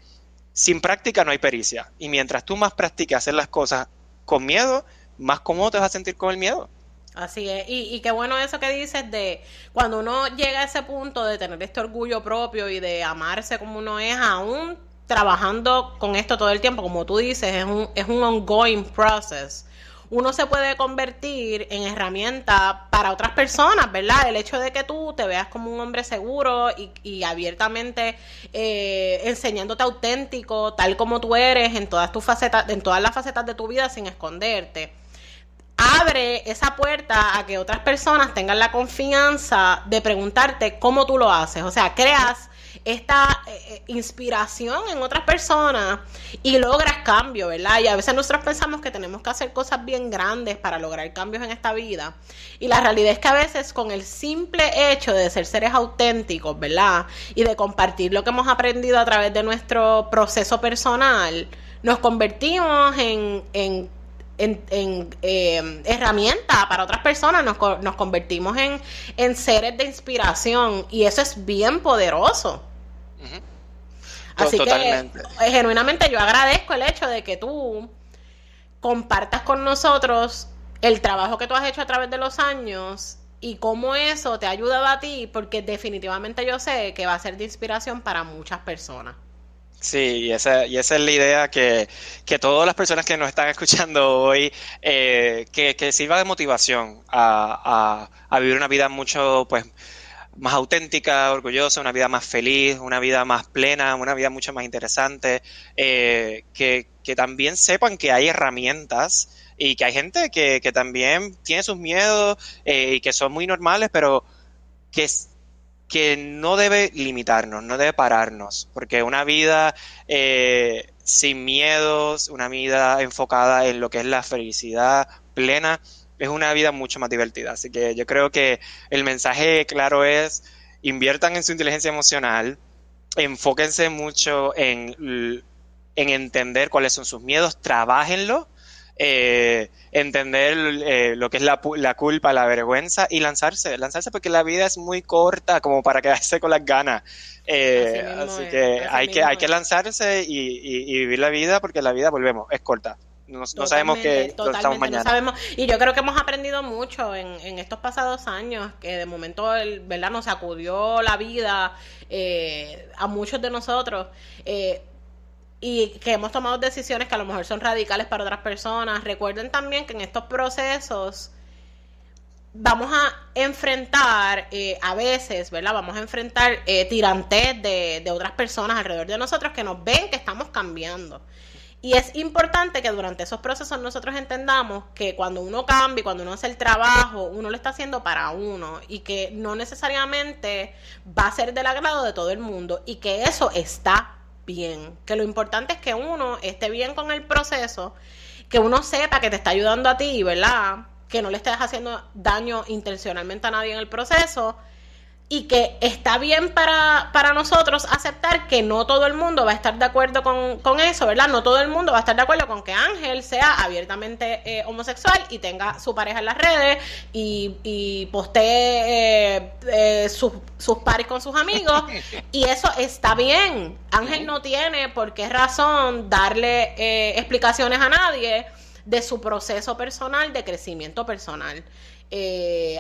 sin práctica no hay pericia. Y mientras tú más practicas hacer las cosas con miedo, más cómodo te vas a sentir con el miedo. Así es, y, y qué bueno eso que dices de cuando uno llega a ese punto de tener este orgullo propio y de amarse como uno es, aún trabajando con esto todo el tiempo, como tú dices, es un, es un ongoing process uno se puede convertir en herramienta para otras personas, ¿verdad? El hecho de que tú te veas como un hombre seguro y, abiertamente eh, enseñándote auténtico, tal como tú eres, en todas tus facetas, en todas las facetas de tu vida sin esconderte abre esa puerta a que otras personas tengan la confianza de preguntarte cómo tú lo haces. O sea, creas esta eh, eh, inspiración en otras personas y logras cambio, ¿verdad? Y a veces nosotros pensamos que tenemos que hacer cosas bien grandes para lograr cambios en esta vida. Y la realidad es que a veces con el simple hecho de ser seres auténticos, ¿verdad? Y de compartir lo que hemos aprendido a través de nuestro proceso personal, nos convertimos en, en en, eh, herramienta para otras personas, nos, nos convertimos en, en, seres de inspiración y eso es bien poderoso. Así que eh, genuinamente yo agradezco el hecho de que tú compartas con nosotros el trabajo que tú has hecho a través de los años y cómo eso te ha ayudado a ti, porque definitivamente yo sé que va a ser de inspiración para muchas personas. Sí, y esa, y esa es la idea que, que todas las personas que nos están escuchando hoy, eh, que, que sirva de motivación a, a, a, vivir una vida mucho, pues, más auténtica, orgullosa, una vida más feliz, una vida más plena, una vida mucho más interesante, eh, que, que, también sepan que hay herramientas y que hay gente que, que también tiene sus miedos eh, y que son muy normales, pero que, que no debe limitarnos, no debe pararnos, porque una vida eh, sin miedos, una vida enfocada en lo que es la felicidad plena, es una vida mucho más divertida. Así que yo creo que el mensaje claro es, inviertan en su inteligencia emocional, enfóquense mucho en, en entender cuáles son sus miedos, trabajenlo eh, entender eh, lo que es la, la, culpa, la vergüenza y lanzarse, lanzarse porque la vida es muy corta como para quedarse con las ganas. Eh, así, que hay que hay que lanzarse y, vivir la vida porque la vida, volvemos, es corta. No, sabemos que estamos mañana. sabemos. Y yo creo que hemos aprendido mucho en, en estos pasados años, que de momento el, ¿verdad? nos sacudió la vida a muchos de nosotros. Eh, y que hemos tomado decisiones que a lo mejor son radicales para otras personas. Recuerden también que en estos procesos vamos a enfrentar eh, a veces, ¿verdad? Vamos a enfrentar eh, tirantes de, de otras personas alrededor de nosotros que nos ven que estamos cambiando. Y es importante que durante esos procesos nosotros entendamos que cuando uno cambia, cuando uno hace el trabajo, uno lo está haciendo para uno y que no necesariamente va a ser del agrado de todo el mundo y que eso está bien. Que lo importante es que uno esté bien con el proceso, que uno sepa que te está ayudando a ti, ¿verdad? Que no le estés haciendo daño intencionalmente a nadie en el proceso y que está bien para, para nosotros aceptar que no todo el mundo va a estar de acuerdo con, eso, ¿verdad? No todo el mundo va a estar de acuerdo con que Ángel sea abiertamente eh, homosexual y tenga su pareja en las redes y, y postee eh, eh, sus, sus pares con sus amigos y eso está bien. Ángel no tiene por qué razón darle explicaciones a nadie de su proceso personal de crecimiento personal.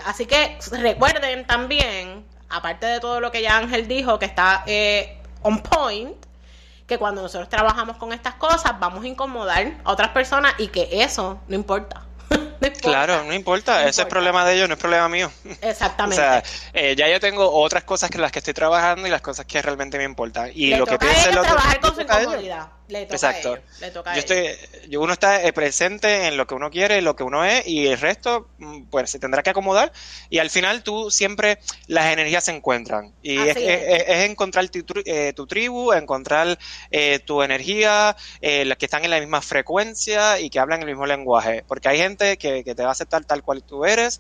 así que recuerden también aparte de todo lo que ya Ángel dijo, que está eh, on point, que cuando nosotros trabajamos con estas cosas vamos a incomodar a otras personas y que eso no importa. Claro, no importa, ese es problema de ellos, no es problema mío. Exactamente. o sea, eh, ya yo tengo otras cosas que las que estoy trabajando y las cosas que realmente me importan. Y lo que piensa el otro. trabajar con su incomodidad. Exacto. yo estoy, uno está eh, presente en lo que uno quiere, en lo que uno es, y el resto, mm, pues se tendrá que acomodar. Y al final tú siempre las energías se encuentran. Y es, encontrar eh, tu, tribu, encontrar eh, tu energía, las que están en la misma frecuencia y que hablan el mismo lenguaje. Porque hay gente que, te va a aceptar tal cual tú eres,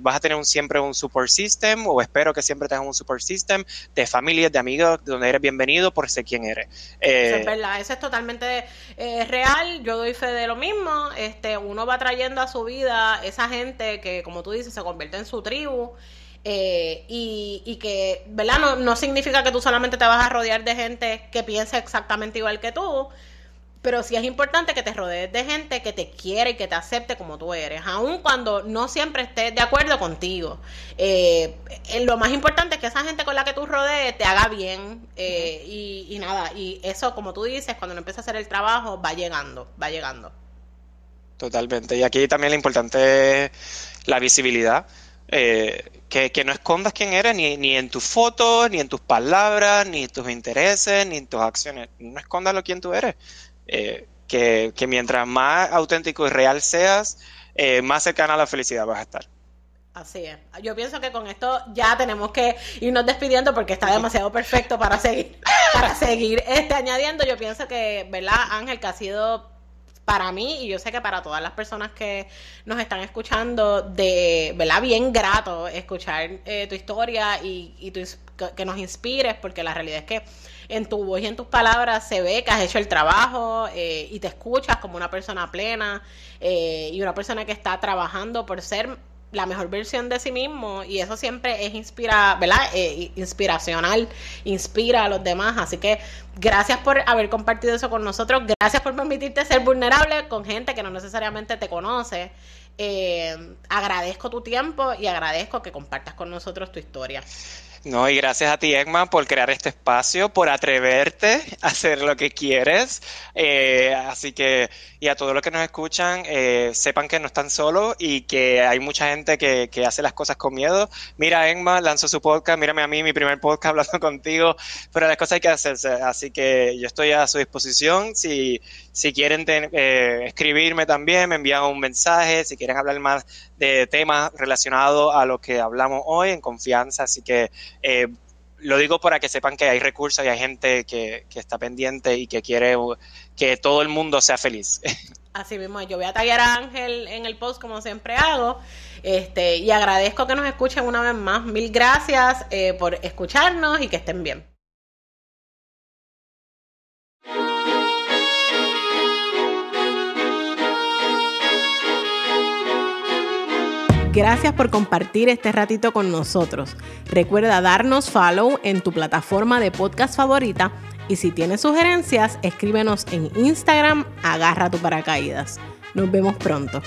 vas a tener un, siempre un support system, o espero que siempre tengas un support system de familias, de amigos, donde eres bienvenido por ser quien eres. es verdad, es totalmente eh, real, yo doy fe de lo mismo, este, uno va trayendo a su vida esa gente que, como tú dices, se convierte en su tribu. Eh, y, que, ¿verdad? No, no significa que tú solamente te vas a rodear de gente que piense exactamente igual que tú, pero sí es importante que te rodees de gente que te quiere y que te acepte como tú eres, aun cuando no siempre estés de acuerdo contigo. Eh, lo más importante es que esa gente con la que tú rodees te haga bien eh, y, nada, y eso como tú dices, cuando uno empieza a hacer el trabajo, va llegando, va llegando. Totalmente. Y aquí también lo importante es la visibilidad. Eh, que, que, no escondas quién eres ni, ni en tus fotos, ni en tus palabras, ni en tus intereses, ni en tus acciones. No escondas lo quién tú eres. Eh, que, mientras más auténtico y real seas, eh, más cercana a la felicidad vas a estar. Así es. Yo pienso que con esto ya tenemos que irnos despidiendo porque está demasiado perfecto para seguir, para seguir este, añadiendo. Yo pienso que, ¿verdad, Ángel, que ha sido para mí y yo sé que para todas las personas que nos están escuchando, de, ¿verdad? Bien grato escuchar eh, tu historia y, y que nos inspires porque la realidad es que en tu voz y en tus palabras se ve que has hecho el trabajo eh, y te escuchas como una persona plena eh, y una persona que está trabajando por ser la mejor versión de sí mismo y eso siempre es inspira, ¿verdad? Eh, inspiracional, inspira a los demás. Así que gracias por haber compartido eso con nosotros, gracias por permitirte ser vulnerable con gente que no necesariamente te conoce. agradezco tu tiempo y agradezco que compartas con nosotros tu historia. No, y gracias a ti, Egma, por crear este espacio, por atreverte a hacer lo que quieres. Eh, así que, y a todos los que nos escuchan, eh, sepan que no están solos y que hay mucha gente que, que, hace las cosas con miedo. Mira, Egma lanzó su podcast, mírame a mí, mi primer podcast hablando contigo, pero las cosas hay que hacerse. Así que yo estoy a su disposición. Si, si quieren eh, escribirme también, me envían un mensaje. Si quieren hablar más de temas relacionados a lo que hablamos hoy, en confianza. Así que eh, lo digo para que sepan que hay recursos y hay gente que, que, está pendiente y que quiere que todo el mundo sea feliz. Así mismo, yo voy a tallar a Ángel en el post como siempre hago. Este, y agradezco que nos escuchen una vez más. Mil gracias eh, por escucharnos y que estén bien. Gracias por compartir este ratito con nosotros. Recuerda darnos follow en tu plataforma de podcast favorita y si tienes sugerencias, escríbenos en Instagram, agarra tu paracaídas. Nos vemos pronto.